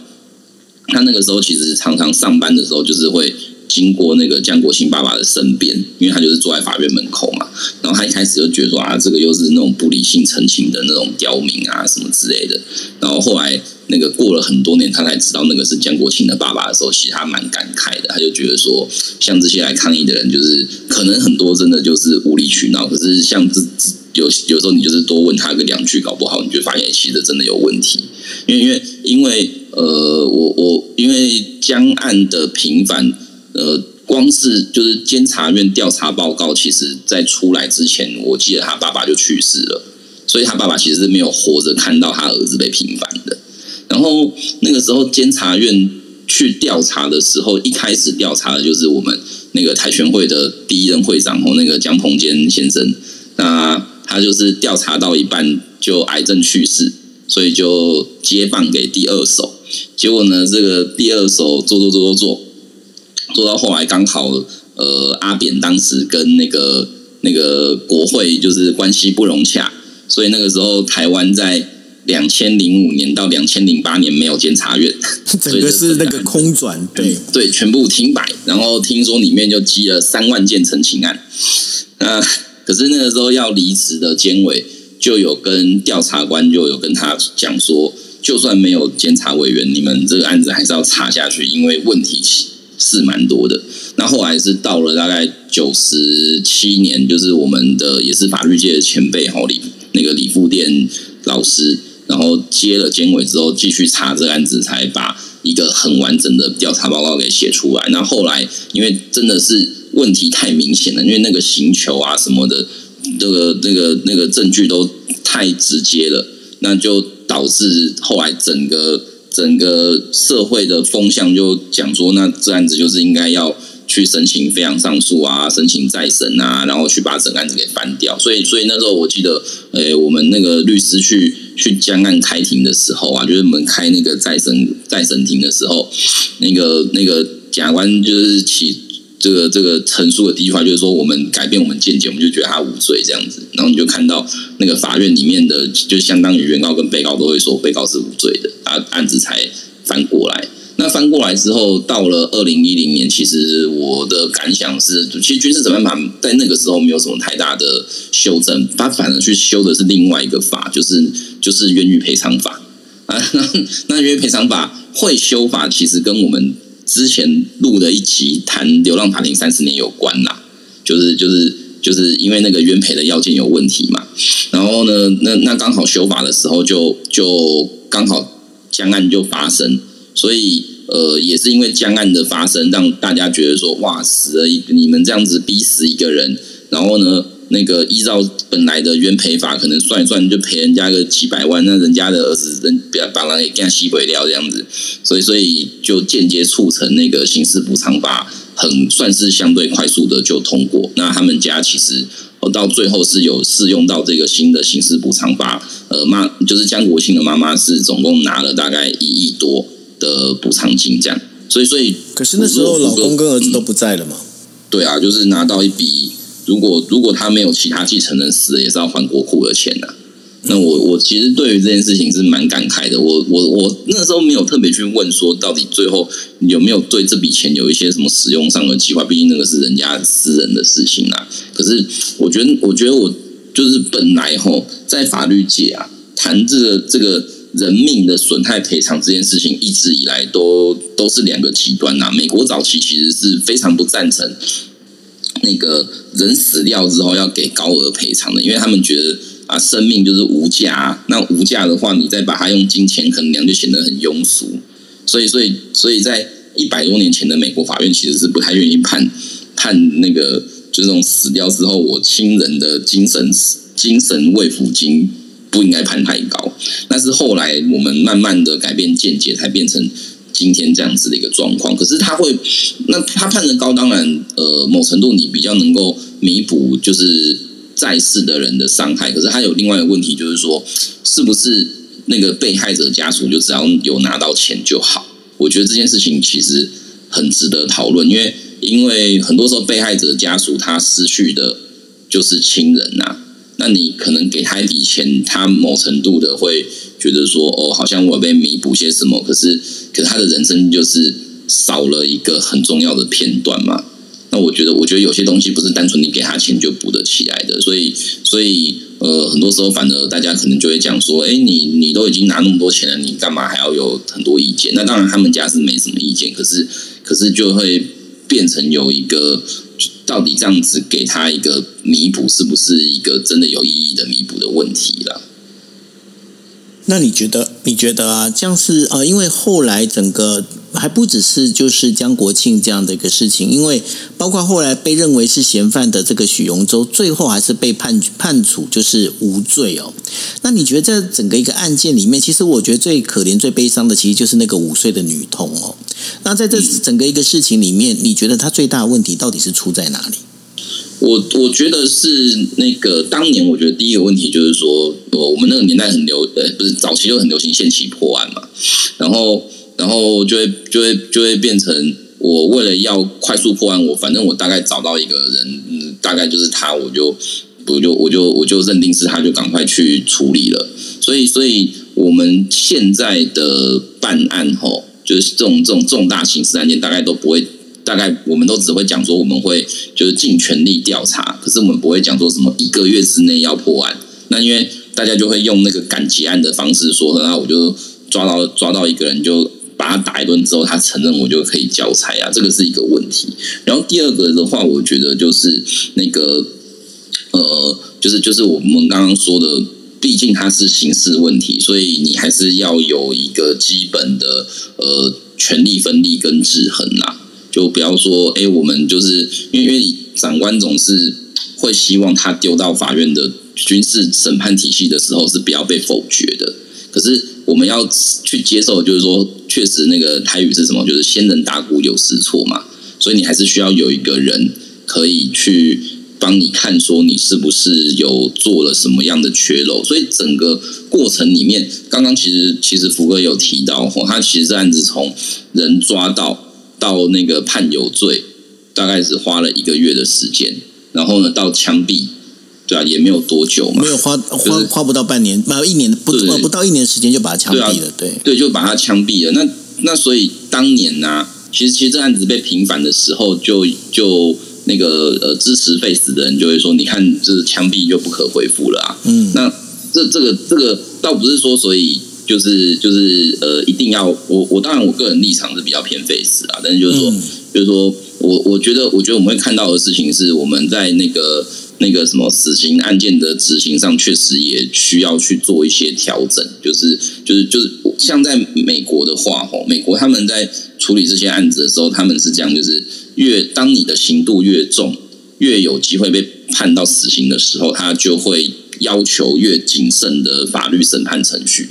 他那个时候其实常常上班的时候，就是会。经过那个江国庆爸爸的身边，因为他就是坐在法院门口嘛。然后他一开始就觉得说啊，这个又是那种不理性澄清的那种刁民啊，什么之类的。然后后来那个过了很多年，他才知道那个是江国庆的爸爸的时候，其实他蛮感慨的。他就觉得说，像这些来抗议的人，就是可能很多真的就是无理取闹。可是像这有有时候你就是多问他个两句，搞不好你就发现其实真的有问题。因为因为因为呃，我我因为江岸的平凡。呃，光是就是监察院调查报告，其实在出来之前，我记得他爸爸就去世了，所以他爸爸其实是没有活着看到他儿子被平反的。然后那个时候监察院去调查的时候，一开始调查的就是我们那个台全会的第一任会长哦，那个江鹏坚先生。那他就是调查到一半就癌症去世，所以就接棒给第二手。结果呢，这个第二手做做做做做。做到后来刚好，呃，阿扁当时跟那个那个国会就是关系不融洽，所以那个时候台湾在两千零五年到两千零八年没有监察院，整个是那个空转，对对，全部停摆。然后听说里面就积了三万件陈情案，那可是那个时候要离职的监委就有跟调查官就有跟他讲说，就算没有监察委员，你们这个案子还是要查下去，因为问题。是蛮多的，那后来是到了大概九十七年，就是我们的也是法律界的前辈哈李那个李富店老师，然后接了监委之后，继续查这个案子，才把一个很完整的调查报告给写出来。那后来因为真的是问题太明显了，因为那个刑求啊什么的，这个那个那个证据都太直接了，那就导致后来整个。整个社会的风向就讲说，那这案子就是应该要去申请非常上诉啊，申请再审啊，然后去把整案子给翻掉。所以，所以那时候我记得，诶，我们那个律师去去将案开庭的时候啊，就是我们开那个再审再审庭的时候，那个那个检察官就是起。这个这个陈述的第一句话就是说，我们改变我们见解，我们就觉得他无罪这样子。然后你就看到那个法院里面的，就相当于原告跟被告都会说被告是无罪的，啊，案子才翻过来。那翻过来之后，到了二零一零年，其实我的感想是，其实军事审判法在那个时候没有什么太大的修正，它反而去修的是另外一个法，就是就是冤狱赔偿法 啊。那冤狱赔偿法会修法，其实跟我们之前录的一集谈流浪法庭三十年有关啦，就是就是就是因为那个冤赔的要件有问题嘛。然后呢，那那刚好修法的时候，就就刚好江案就发生。所以，呃，也是因为江案的发生，让大家觉得说，哇，死了一你们这样子逼死一个人，然后呢，那个依照本来的冤赔法，可能算一算就赔人家个几百万，那人家的儿子人把把人给干吸回掉这样子，所以所以就间接促成那个刑事补偿法很算是相对快速的就通过。那他们家其实到最后是有适用到这个新的刑事补偿法，呃，妈就是江国庆的妈妈是总共拿了大概一亿多。的补偿金这样，所以所以，可是那时候老公跟儿子都不在了嘛？对啊，就是拿到一笔，如果如果他没有其他继承人死了，也是要还国库的钱呐。那我我其实对于这件事情是蛮感慨的。我我我那时候没有特别去问说，到底最后有没有对这笔钱有一些什么使用上的计划？毕竟那个是人家私人的事情啊。可是我觉得，我觉得我就是本来吼在法律界啊谈这个这个。人命的损害赔偿这件事情，一直以来都都是两个极端呐。美国早期其实是非常不赞成那个人死掉之后要给高额赔偿的，因为他们觉得啊，生命就是无价，那无价的话，你再把它用金钱衡量，就显得很庸俗。所以，所以，所以在一百多年前的美国法院其实是不太愿意判判那个，就是这种死掉之后，我亲人的精神精神慰抚金。不应该判太高，但是后来我们慢慢的改变见解，才变成今天这样子的一个状况。可是他会，那他判的高，当然，呃，某程度你比较能够弥补就是在世的人的伤害。可是他有另外一个问题，就是说，是不是那个被害者家属就只要有拿到钱就好？我觉得这件事情其实很值得讨论，因为因为很多时候被害者家属他失去的就是亲人呐。那你可能给他一笔钱，他某程度的会觉得说，哦，好像我被弥补些什么，可是，可是他的人生就是少了一个很重要的片段嘛。那我觉得，我觉得有些东西不是单纯你给他钱就补得起来的，所以，所以，呃，很多时候反而大家可能就会讲说，哎，你你都已经拿那么多钱了，你干嘛还要有很多意见？那当然，他们家是没什么意见，可是，可是就会变成有一个。到底这样子给他一个弥补，是不是一个真的有意义的弥补的问题了？那你觉得？你觉得啊，这样是呃，因为后来整个还不只是就是江国庆这样的一个事情，因为包括后来被认为是嫌犯的这个许荣洲，最后还是被判判处就是无罪哦。那你觉得在整个一个案件里面，其实我觉得最可怜、最悲伤的，其实就是那个五岁的女童哦。那在这整个一个事情里面，你觉得他最大的问题到底是出在哪里？我我觉得是那个当年，我觉得第一个问题就是说，我我们那个年代很流，呃，不是早期就很流行限期破案嘛，然后然后就会就会就会变成我为了要快速破案，我反正我大概找到一个人，大概就是他，我就我就我就我就认定是他，就赶快去处理了。所以所以我们现在的办案吼，就是这种这种重大刑事案件，大概都不会。大概我们都只会讲说我们会就是尽全力调查，可是我们不会讲说什么一个月之内要破案。那因为大家就会用那个赶结案的方式说，那我就抓到抓到一个人，就把他打一顿之后，他承认我就可以交差啊，这个是一个问题。然后第二个的话，我觉得就是那个呃，就是就是我们刚刚说的，毕竟它是刑事问题，所以你还是要有一个基本的呃权力分立跟制衡啦。就不要说，哎，我们就是因为因为长官总是会希望他丢到法院的军事审判体系的时候是不要被否决的。可是我们要去接受，就是说，确实那个台语是什么？就是先人打鼓有失错嘛。所以你还是需要有一个人可以去帮你看，说你是不是有做了什么样的缺漏。所以整个过程里面，刚刚其实其实福哥有提到，他其实这案子从人抓到。到那个判有罪，大概只花了一个月的时间，然后呢，到枪毙，对啊，也没有多久嘛，没有花花花不到半年，没有一年，不不到一年时间就把他枪毙了，对对，就把他枪毙了。那那所以当年呢、其实其实这案子被平反的时候就，就那个呃支持废死的人就会说，你看这枪毙就不可恢复了啊。嗯，那这这个这个倒不是说，所以就是就是呃，一定要我我当然我个人立场是比较偏 face 啊，但是就是说、嗯。就是说我我觉得我觉得我们会看到的事情是我们在那个那个什么死刑案件的执行上，确实也需要去做一些调整，就是就是就是像在美国的话，吼，美国他们在处理这些案子的时候，他们是这样，就是越当你的刑度越重，越有机会被判到死刑的时候，他就会要求越谨慎的法律审判程序。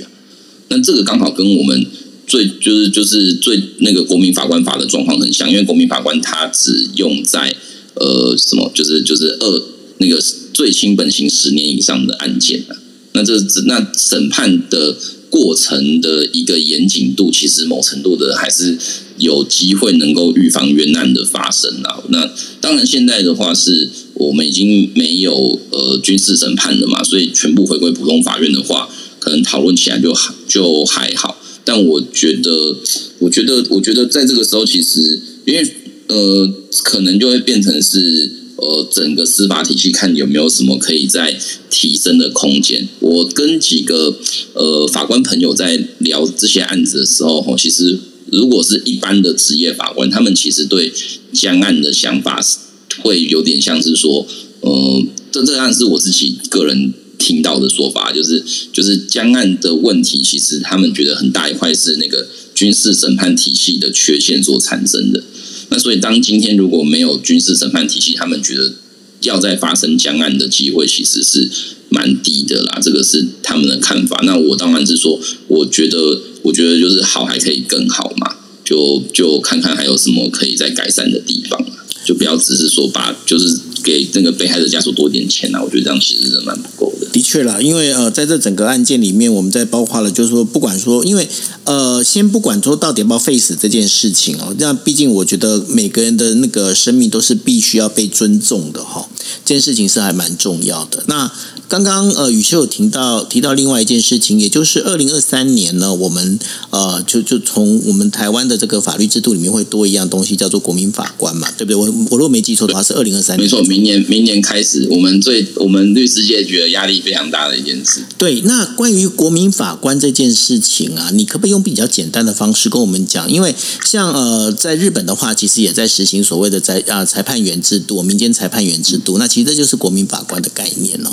那这个刚好跟我们最就是就是最那个国民法官法的状况很像，因为国民法官他只用在呃什么，就是就是二那个最轻本刑十年以上的案件啊。那这那审判的过程的一个严谨度，其实某程度的还是有机会能够预防冤案的发生啊。那当然现在的话是我们已经没有呃军事审判了嘛，所以全部回归普通法院的话，可能讨论起来就就还好。但我觉得，我觉得，我觉得在这个时候，其实因为呃，可能就会变成是呃，整个司法体系看有没有什么可以再提升的空间。我跟几个呃法官朋友在聊这些案子的时候，吼，其实如果是一般的职业法官，他们其实对江案的想法是会有点像是说，呃，这这个案是我自己个人听到的说法，就是就是江案的问题，其实他们觉得很大一块是那个军事审判体系的缺陷所产生的。那所以，当今天如果没有军事审判体系，他们觉得要再发生江案的机会其实是蛮低的啦。这个是他们的看法。那我当然是说，我觉得，我觉得就是好还可以更好嘛，就就看看还有什么可以再改善的地方就不要只是说把就是给那个被害者家属多点钱啊，我觉得这样其实是蛮不够的。的确啦，因为呃，在这整个案件里面，我们在包括了，就是说，不管说，因为呃，先不管说到底要不要 face 这件事情哦，那毕竟我觉得每个人的那个生命都是必须要被尊重的哈、这件事情是还蛮重要的。那刚刚呃，宇秀有提到提到另外一件事情，也就是二零二三年呢，我们呃，就就从我们台湾的这个法律制度里面会多一样东西，叫做国民法官嘛，对不对？我我如果没记错的话，是二零二三年。没错，明年明年开始，我们最我们律师界觉得压力非常大的一件事。对，那关于国民法官这件事情啊，你可不可以用比较简单的方式跟我们讲？因为像呃，在日本的话，其实也在实行所谓的裁啊裁判员制度、民间裁判员制度。那其实这就是国民法官的概念哦。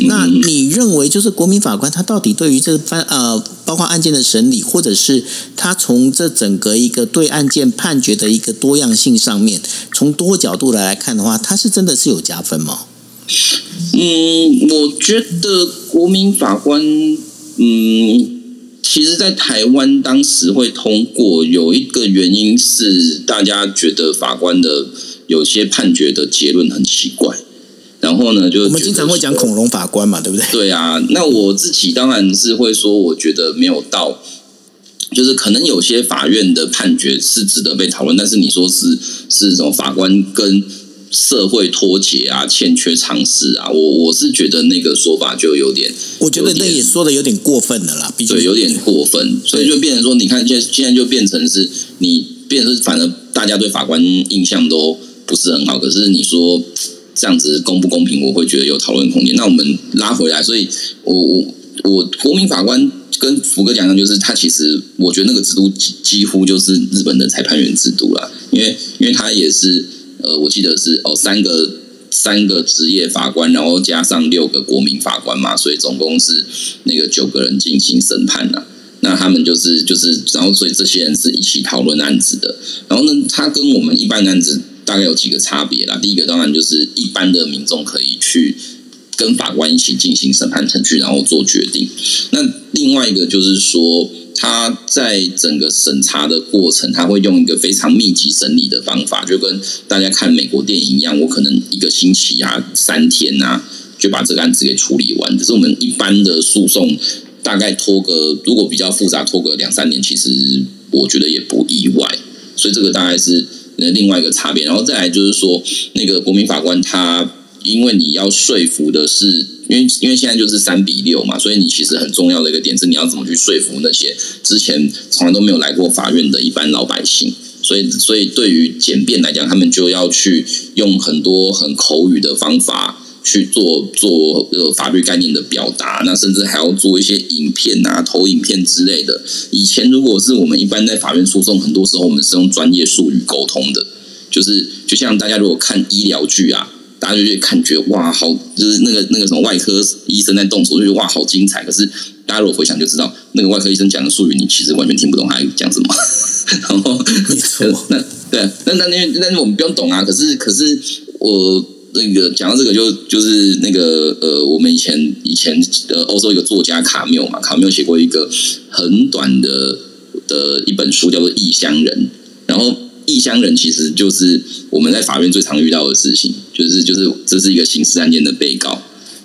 那你认为，就是国民法官他到底对于这番呃，包括案件的审理，或者是他从这整个一个对案件判决的一个多样性上面，从多角度来来看的话，他是真的是有加分吗？嗯，我觉得国民法官，嗯，其实，在台湾当时会通过，有一个原因是大家觉得法官的有些判决的结论很奇怪，然后呢，就我们经常会讲恐龙法官嘛，对不对？对啊，那我自己当然是会说，我觉得没有到，就是可能有些法院的判决是值得被讨论，但是你说是是什么法官跟社会脱节啊，欠缺常识啊，我我是觉得那个说法就有点，我觉得那也说的有点过分了啦，毕竟对，有点过分，所以就变成说，你看现在现在就变成是你变成是，反正大家对法官印象都不是很好，可是你说这样子公不公平，我会觉得有讨论空间。那我们拉回来，所以我我我国民法官跟福哥讲的，就是他其实我觉得那个制度几几乎就是日本的裁判员制度啦，因为因为他也是呃，我记得是哦三个。三个职业法官，然后加上六个国民法官嘛，所以总共是那个九个人进行审判呐、那他们就是就是，然后所以这些人是一起讨论案子的。然后呢，他跟我们一般案子大概有几个差别啦。第一个当然就是一般的民众可以去跟法官一起进行审判程序，然后做决定。那另外一个就是说，他在整个审查的过程，他会用一个非常密集审理的方法，就跟大家看美国电影一样，我可能一个星期啊、三天啊，就把这个案子给处理完。可是我们一般的诉讼大概拖个，如果比较复杂，拖个两三年，其实我觉得也不意外。所以这个大概是那另外一个差别。然后再来就是说，那个国民法官他因为你要说服的是，因为因为现在就是三比六嘛，所以你其实很重要的一个点是，你要怎么去说服那些之前从来都没有来过法院的一般老百姓。所以，所以对于简便来讲，他们就要去用很多很口语的方法去做做呃法律概念的表达，那甚至还要做一些影片啊、投影片之类的。以前如果是我们一般在法院诉讼，很多时候我们是用专业术语沟通的，就是就像大家如果看医疗剧啊。大家就会感觉哇，好，就是那个那个什么外科医生在动手，就觉得哇，好精彩。可是大家如果回想就知道，那个外科医生讲的术语，你其实完全听不懂他在讲什么。然后，那对，那那那那我们不用懂啊。可是可是我那个讲到这个，就就是那个呃，我们以前以前呃，欧洲一个作家卡缪嘛，卡缪写过一个很短的的一本书，叫做《异乡人》，然后。异乡人其实就是我们在法院最常遇到的事情，就是就是这是一个刑事案件的被告，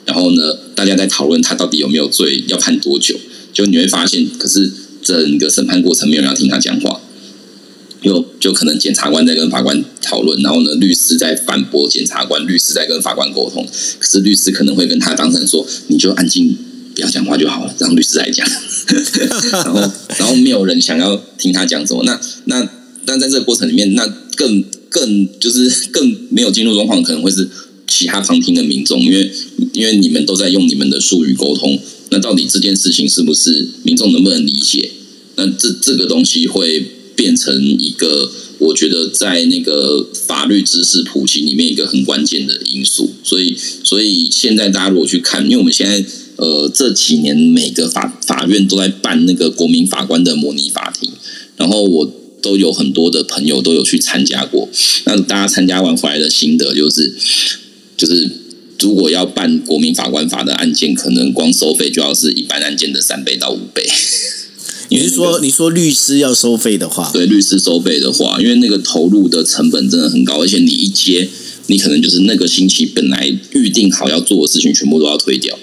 然后呢，大家在讨论他到底有没有罪，要判多久，就你会发现，可是整个审判过程没有人要听他讲话，就就可能检察官在跟法官讨论，然后呢，律师在反驳检察官，律师在跟法官沟通，可是律师可能会跟他当事人说，你就安静，不要讲话就好了，让律师来讲，然后然后没有人想要听他讲什么，那那。但在这个过程里面，那更更就是更没有进入状况，可能会是其他旁听的民众，因为因为你们都在用你们的术语沟通，那到底这件事情是不是民众能不能理解？那这这个东西会变成一个，我觉得在那个法律知识普及里面一个很关键的因素。所以所以现在大家如果去看，因为我们现在呃这几年每个法法院都在办那个国民法官的模拟法庭，然后我。都有很多的朋友都有去参加过，那大家参加完回来的心得就是，就是如果要办国民法官法的案件，可能光收费就要是一般案件的三倍到五倍。你是说，你说律师要收费的话，对律师收费的话，因为那个投入的成本真的很高，而且你一接，你可能就是那个星期本来预定好要做的事情，全部都要推掉。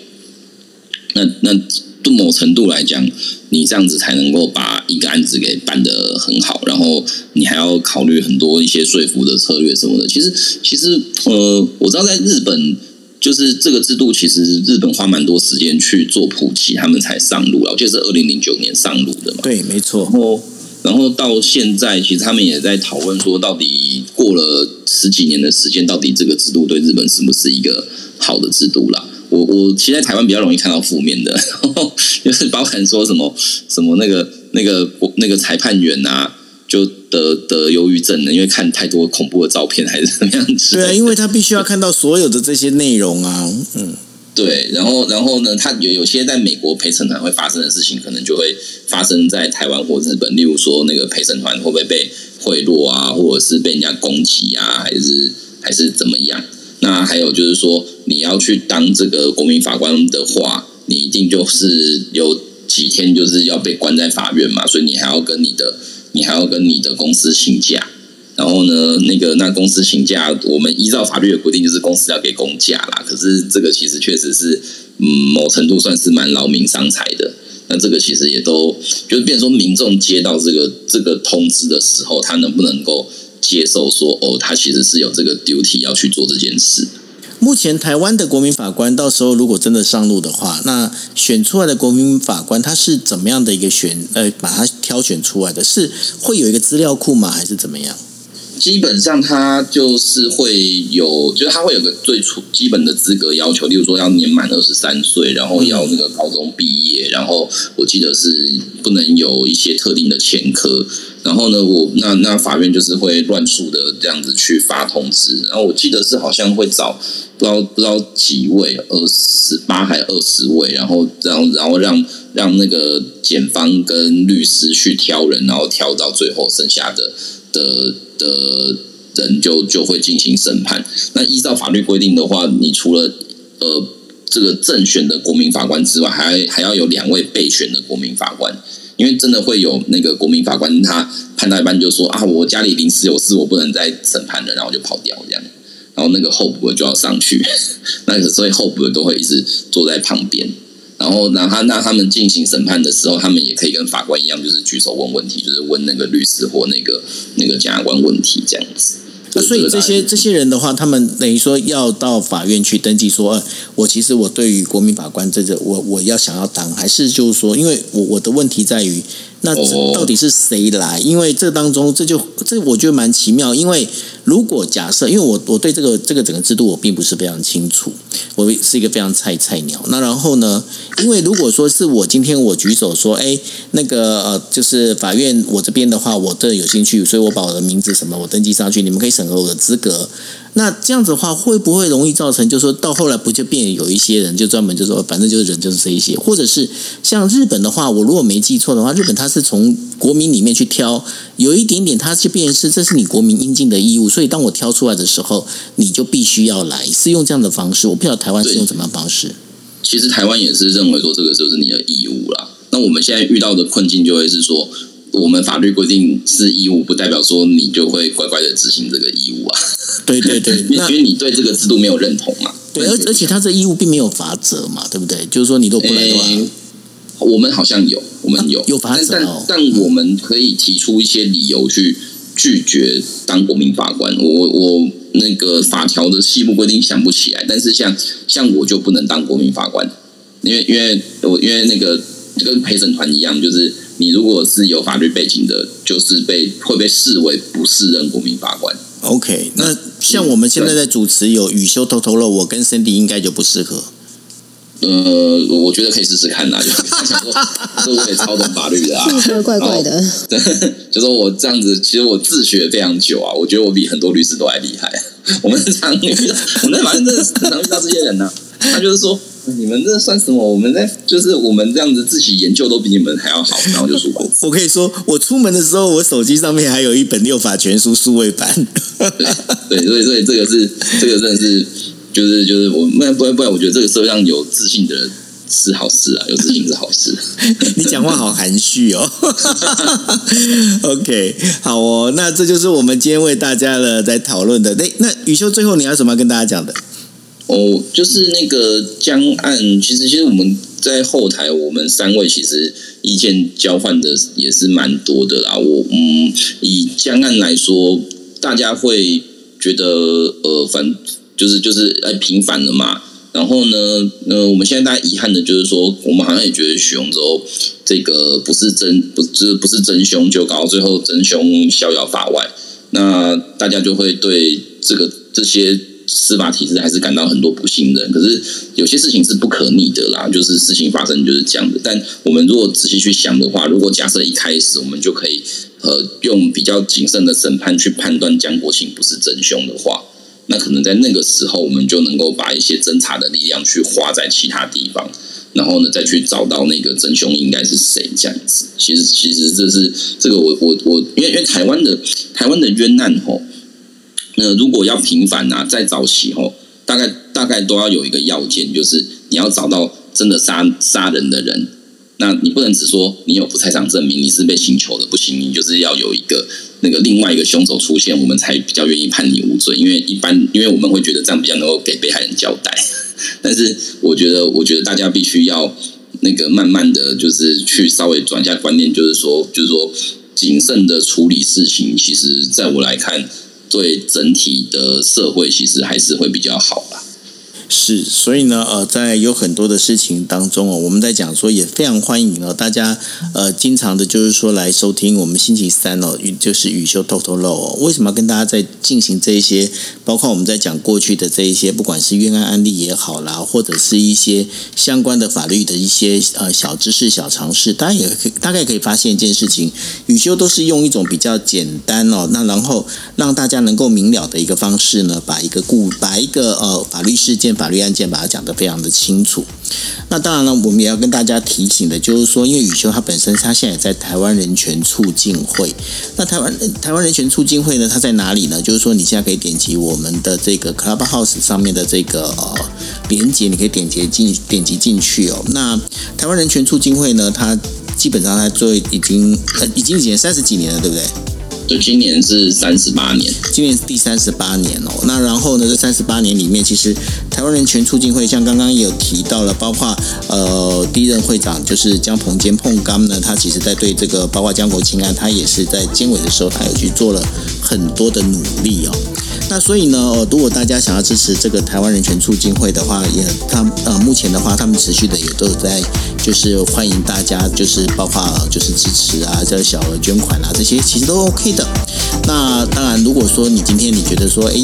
那那。就某程度来讲，你这样子才能够把一个案子给办得很好，然后你还要考虑很多一些说服的策略什么的。其实，其实，呃，我知道在日本，就是这个制度，其实日本花蛮多时间去做普及，他们才上路了。我记得是二零零九年上路的嘛。对，没错。然后，然后到现在，其实他们也在讨论说，到底过了十几年的时间，到底这个制度对日本是不是一个好的制度啦？我我其实在台湾比较容易看到负面的，就是包含说什么什么那个那个那个裁判员啊，就得得忧郁症了，因为看太多恐怖的照片还是怎么样子？对啊，因为他必须要看到所有的这些内容啊，嗯，对，然后然后呢，他有有些在美国陪审团会发生的事情，可能就会发生在台湾或日本，例如说那个陪审团会不会被贿赂啊，或者是被人家攻击啊，还是还是怎么样？那还有就是说，你要去当这个国民法官的话，你一定就是有几天就是要被关在法院嘛，所以你还要跟你的，你还要跟你的公司请假。然后呢，那个那公司请假，我们依照法律的规定，就是公司要给公假啦。可是这个其实确实是，嗯，某程度算是蛮劳民伤财的。那这个其实也都就是变说，民众接到这个这个通知的时候，他能不能够？接受说哦，他其实是有这个 duty 要去做这件事。目前台湾的国民法官，到时候如果真的上路的话，那选出来的国民法官他是怎么样的一个选？呃，把他挑选出来的是会有一个资料库吗？还是怎么样？基本上他就是会有，就是他会有个最初基本的资格要求，例如说要年满二十三岁，然后要那个高中毕业，然后我记得是不能有一些特定的前科。然后呢，我那那法院就是会乱数的这样子去发通知，然后我记得是好像会找不知道不知道几位，二十八还二十位，然后然后然后让让那个检方跟律师去挑人，然后挑到最后剩下的的的人就就会进行审判。那依照法律规定的话，你除了呃这个正选的国民法官之外，还还要有两位备选的国民法官。因为真的会有那个国民法官，他判到一半就说啊，我家里临时有事，我不能再审判了，然后就跑掉这样。然后那个候补的就要上去，那个所以候补的都会一直坐在旁边。然后，那他那他们进行审判的时候，他们也可以跟法官一样，就是举手问问题，就是问那个律师或那个那个检察官问题这样子。那所以这些这些人的话，他们等于说要到法院去登记说，呃我其实我对于国民法官这个，我我要想要当，还是就是说，因为我我的问题在于，那到底是谁来？因为这当中这就这我觉得蛮奇妙，因为如果假设，因为我我对这个这个整个制度我并不是非常清楚，我是一个非常菜菜鸟。那然后呢，因为如果说是我今天我举手说，哎，那个呃，就是法院我这边的话，我这有兴趣，所以我把我的名字什么我登记上去，你们可以审核我的资格。那这样子的话，会不会容易造成，就是说到后来不就变有一些人就专门就说，反正就是人就是这一些，或者是像日本的话，我如果没记错的话，日本它是从国民里面去挑，有一点点它就变成是这是你国民应尽的义务，所以当我挑出来的时候，你就必须要来，是用这样的方式。我不知道台湾是用怎么样方式。其实台湾也是认为说这个就是你的义务啦。那我们现在遇到的困境就会是说，我们法律规定是义务，不代表说你就会乖乖的执行这个义务啊。对对对，因那为你对这个制度没有认同嘛。对，而而且他这义务并没有罚则嘛，对不对？就是说你都不来的话，诶我们好像有，我们有、啊有法则但哦但但我们可以提出一些理由去拒绝当国民法官。我我那个法条的细部规定想不起来，但是像像我就不能当国民法官，因为因为我因为那个跟陪审团一样，就是你如果是有法律背景的，就是被会被视为不适任国民法官。OK，那像我们现在在主持有雨修偷偷了，我跟 Cindy 应该就不适合。呃，我觉得可以试试看啦，就 想说，这我也超懂法律的啊，怪怪的。就说我这样子，其实我自学非常久啊，我觉得我比很多律师都还厉害。我们常遇到，我们反正真的很常遇到这些人呢、他就是说，你们这算什么？我们在就是我们这样子自己研究都比你们还要好，然后就说过。我可以说，我出门的时候，我手机上面还有一本六法全书数位版。对 对，所以所以这个是这个真的是就是就是我不然不然不然，我觉得这个社会上有自信的人是好事啊，有自信是好事。你讲话好含蓄哦。OK，好哦，那这就是我们今天为大家的在讨论的。那那雨修最后你要什么要跟大家讲的？哦，就是那个江岸，其实其实我们在后台，我们三位其实意见交换的也是蛮多的啦。我嗯，以江岸来说，大家会觉得呃，反就是就是呃平反了嘛。然后呢，呃，我们现在大家遗憾的就是说，我们好像也觉得许荣洲这个不是真不就是不是真凶，就搞到最后真凶逍遥法外。那大家就会对这个这些司法体制还是感到很多不信任。可是有些事情是不可逆的啦，就是事情发生就是这样的。但我们如果仔细去想的话，如果假设一开始我们就可以呃用比较谨慎的审判去判断江国庆不是真凶的话，那可能在那个时候我们就能够把一些侦查的力量去花在其他地方。然后呢，再去找到那个真凶应该是谁这样子。其实，其实这是这个我我我，因为因为台湾的台湾的冤案吼，那如果要平反啊，在早期吼，大概大概都要有一个要件，就是你要找到真的杀杀人的人。那你不能只说你有不在场证明，你是被请求的，不行，你就是要有一个那个另外一个凶手出现，我们才比较愿意判你无罪。因为一般，因为我们会觉得这样比较能够给被害人交代。但是我觉得，我觉得大家必须要那个慢慢的就是去稍微转一下观念，就是说，就是说谨慎的处理事情，其实在我来看，对整体的社会其实还是会比较好。是，所以呢，呃，在有很多的事情当中哦，我们在讲说也非常欢迎哦，大家呃经常的就是说来收听我们星期三哦，就是雨修透透漏哦。为什么要跟大家在进行这一些，包括我们在讲过去的这一些，不管是冤案案例也好啦，或者是一些相关的法律的一些呃小知识、小常识，大家也可以大概可以发现一件事情，雨修都是用一种比较简单哦，那然后让大家能够明了的一个方式呢，把一个故把一个呃法律事件、法律案件把它讲得非常的清楚。那当然了，我们也要跟大家提醒的，就是说，因为雨修他本身他现在也在台湾人权促进会。那台湾台湾人权促进会呢，它在哪里呢？就是说，你现在可以点击我们的这个 Clubhouse 上面的这个呃连接，你可以点击进点击进去哦。那台湾人权促进会呢，它基本上它做已经呃已经已经三十几年了，对不对？今年是三十八年，今年是第三十八年哦。那然后呢，这三十八年里面，其实台湾人权促进会像刚刚也有提到了，包括呃第一任会长就是江鹏坚碰刚呢，他其实在对这个包括江国庆案，他也是在监委的时候，他有去做了很多的努力哦。那所以呢，如果大家想要支持这个台湾人权促进会的话，也他呃目前的话，他们持续的也都有在，就是欢迎大家，就是包括就是支持啊，这小额捐款啊，这些其实都 OK 的。那当然，如果说你今天你觉得说，哎，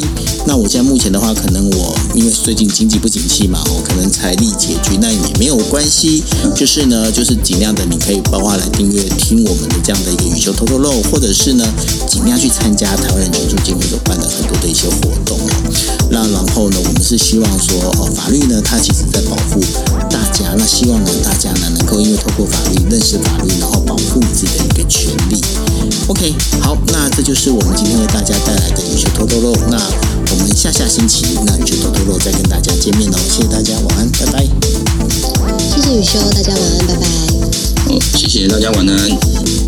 那我现在目前的话，可能我因为最近经济不景气嘛，我可能财力拮据，那也没有关系。就是呢，就是尽量的，你可以包括来订阅听我们的这样的一个宇宙偷偷漏，或者是呢，尽量去参加台湾人权促进会所办的很多的一些活动哦。那然后呢，我们是希望说，哦，法律呢，它其实在保护大家。那希望呢，大家呢能够因为透过法律认识法律，然后保护自己的一个权利。OK，好，那这就是我们今天为大家带来的宇宙偷偷肉。那我们下下星期那宇宙偷偷肉再跟大家见面哦。谢谢大家，晚安，拜拜。谢谢雨修，大家晚安，拜拜。好，谢谢大家，晚安。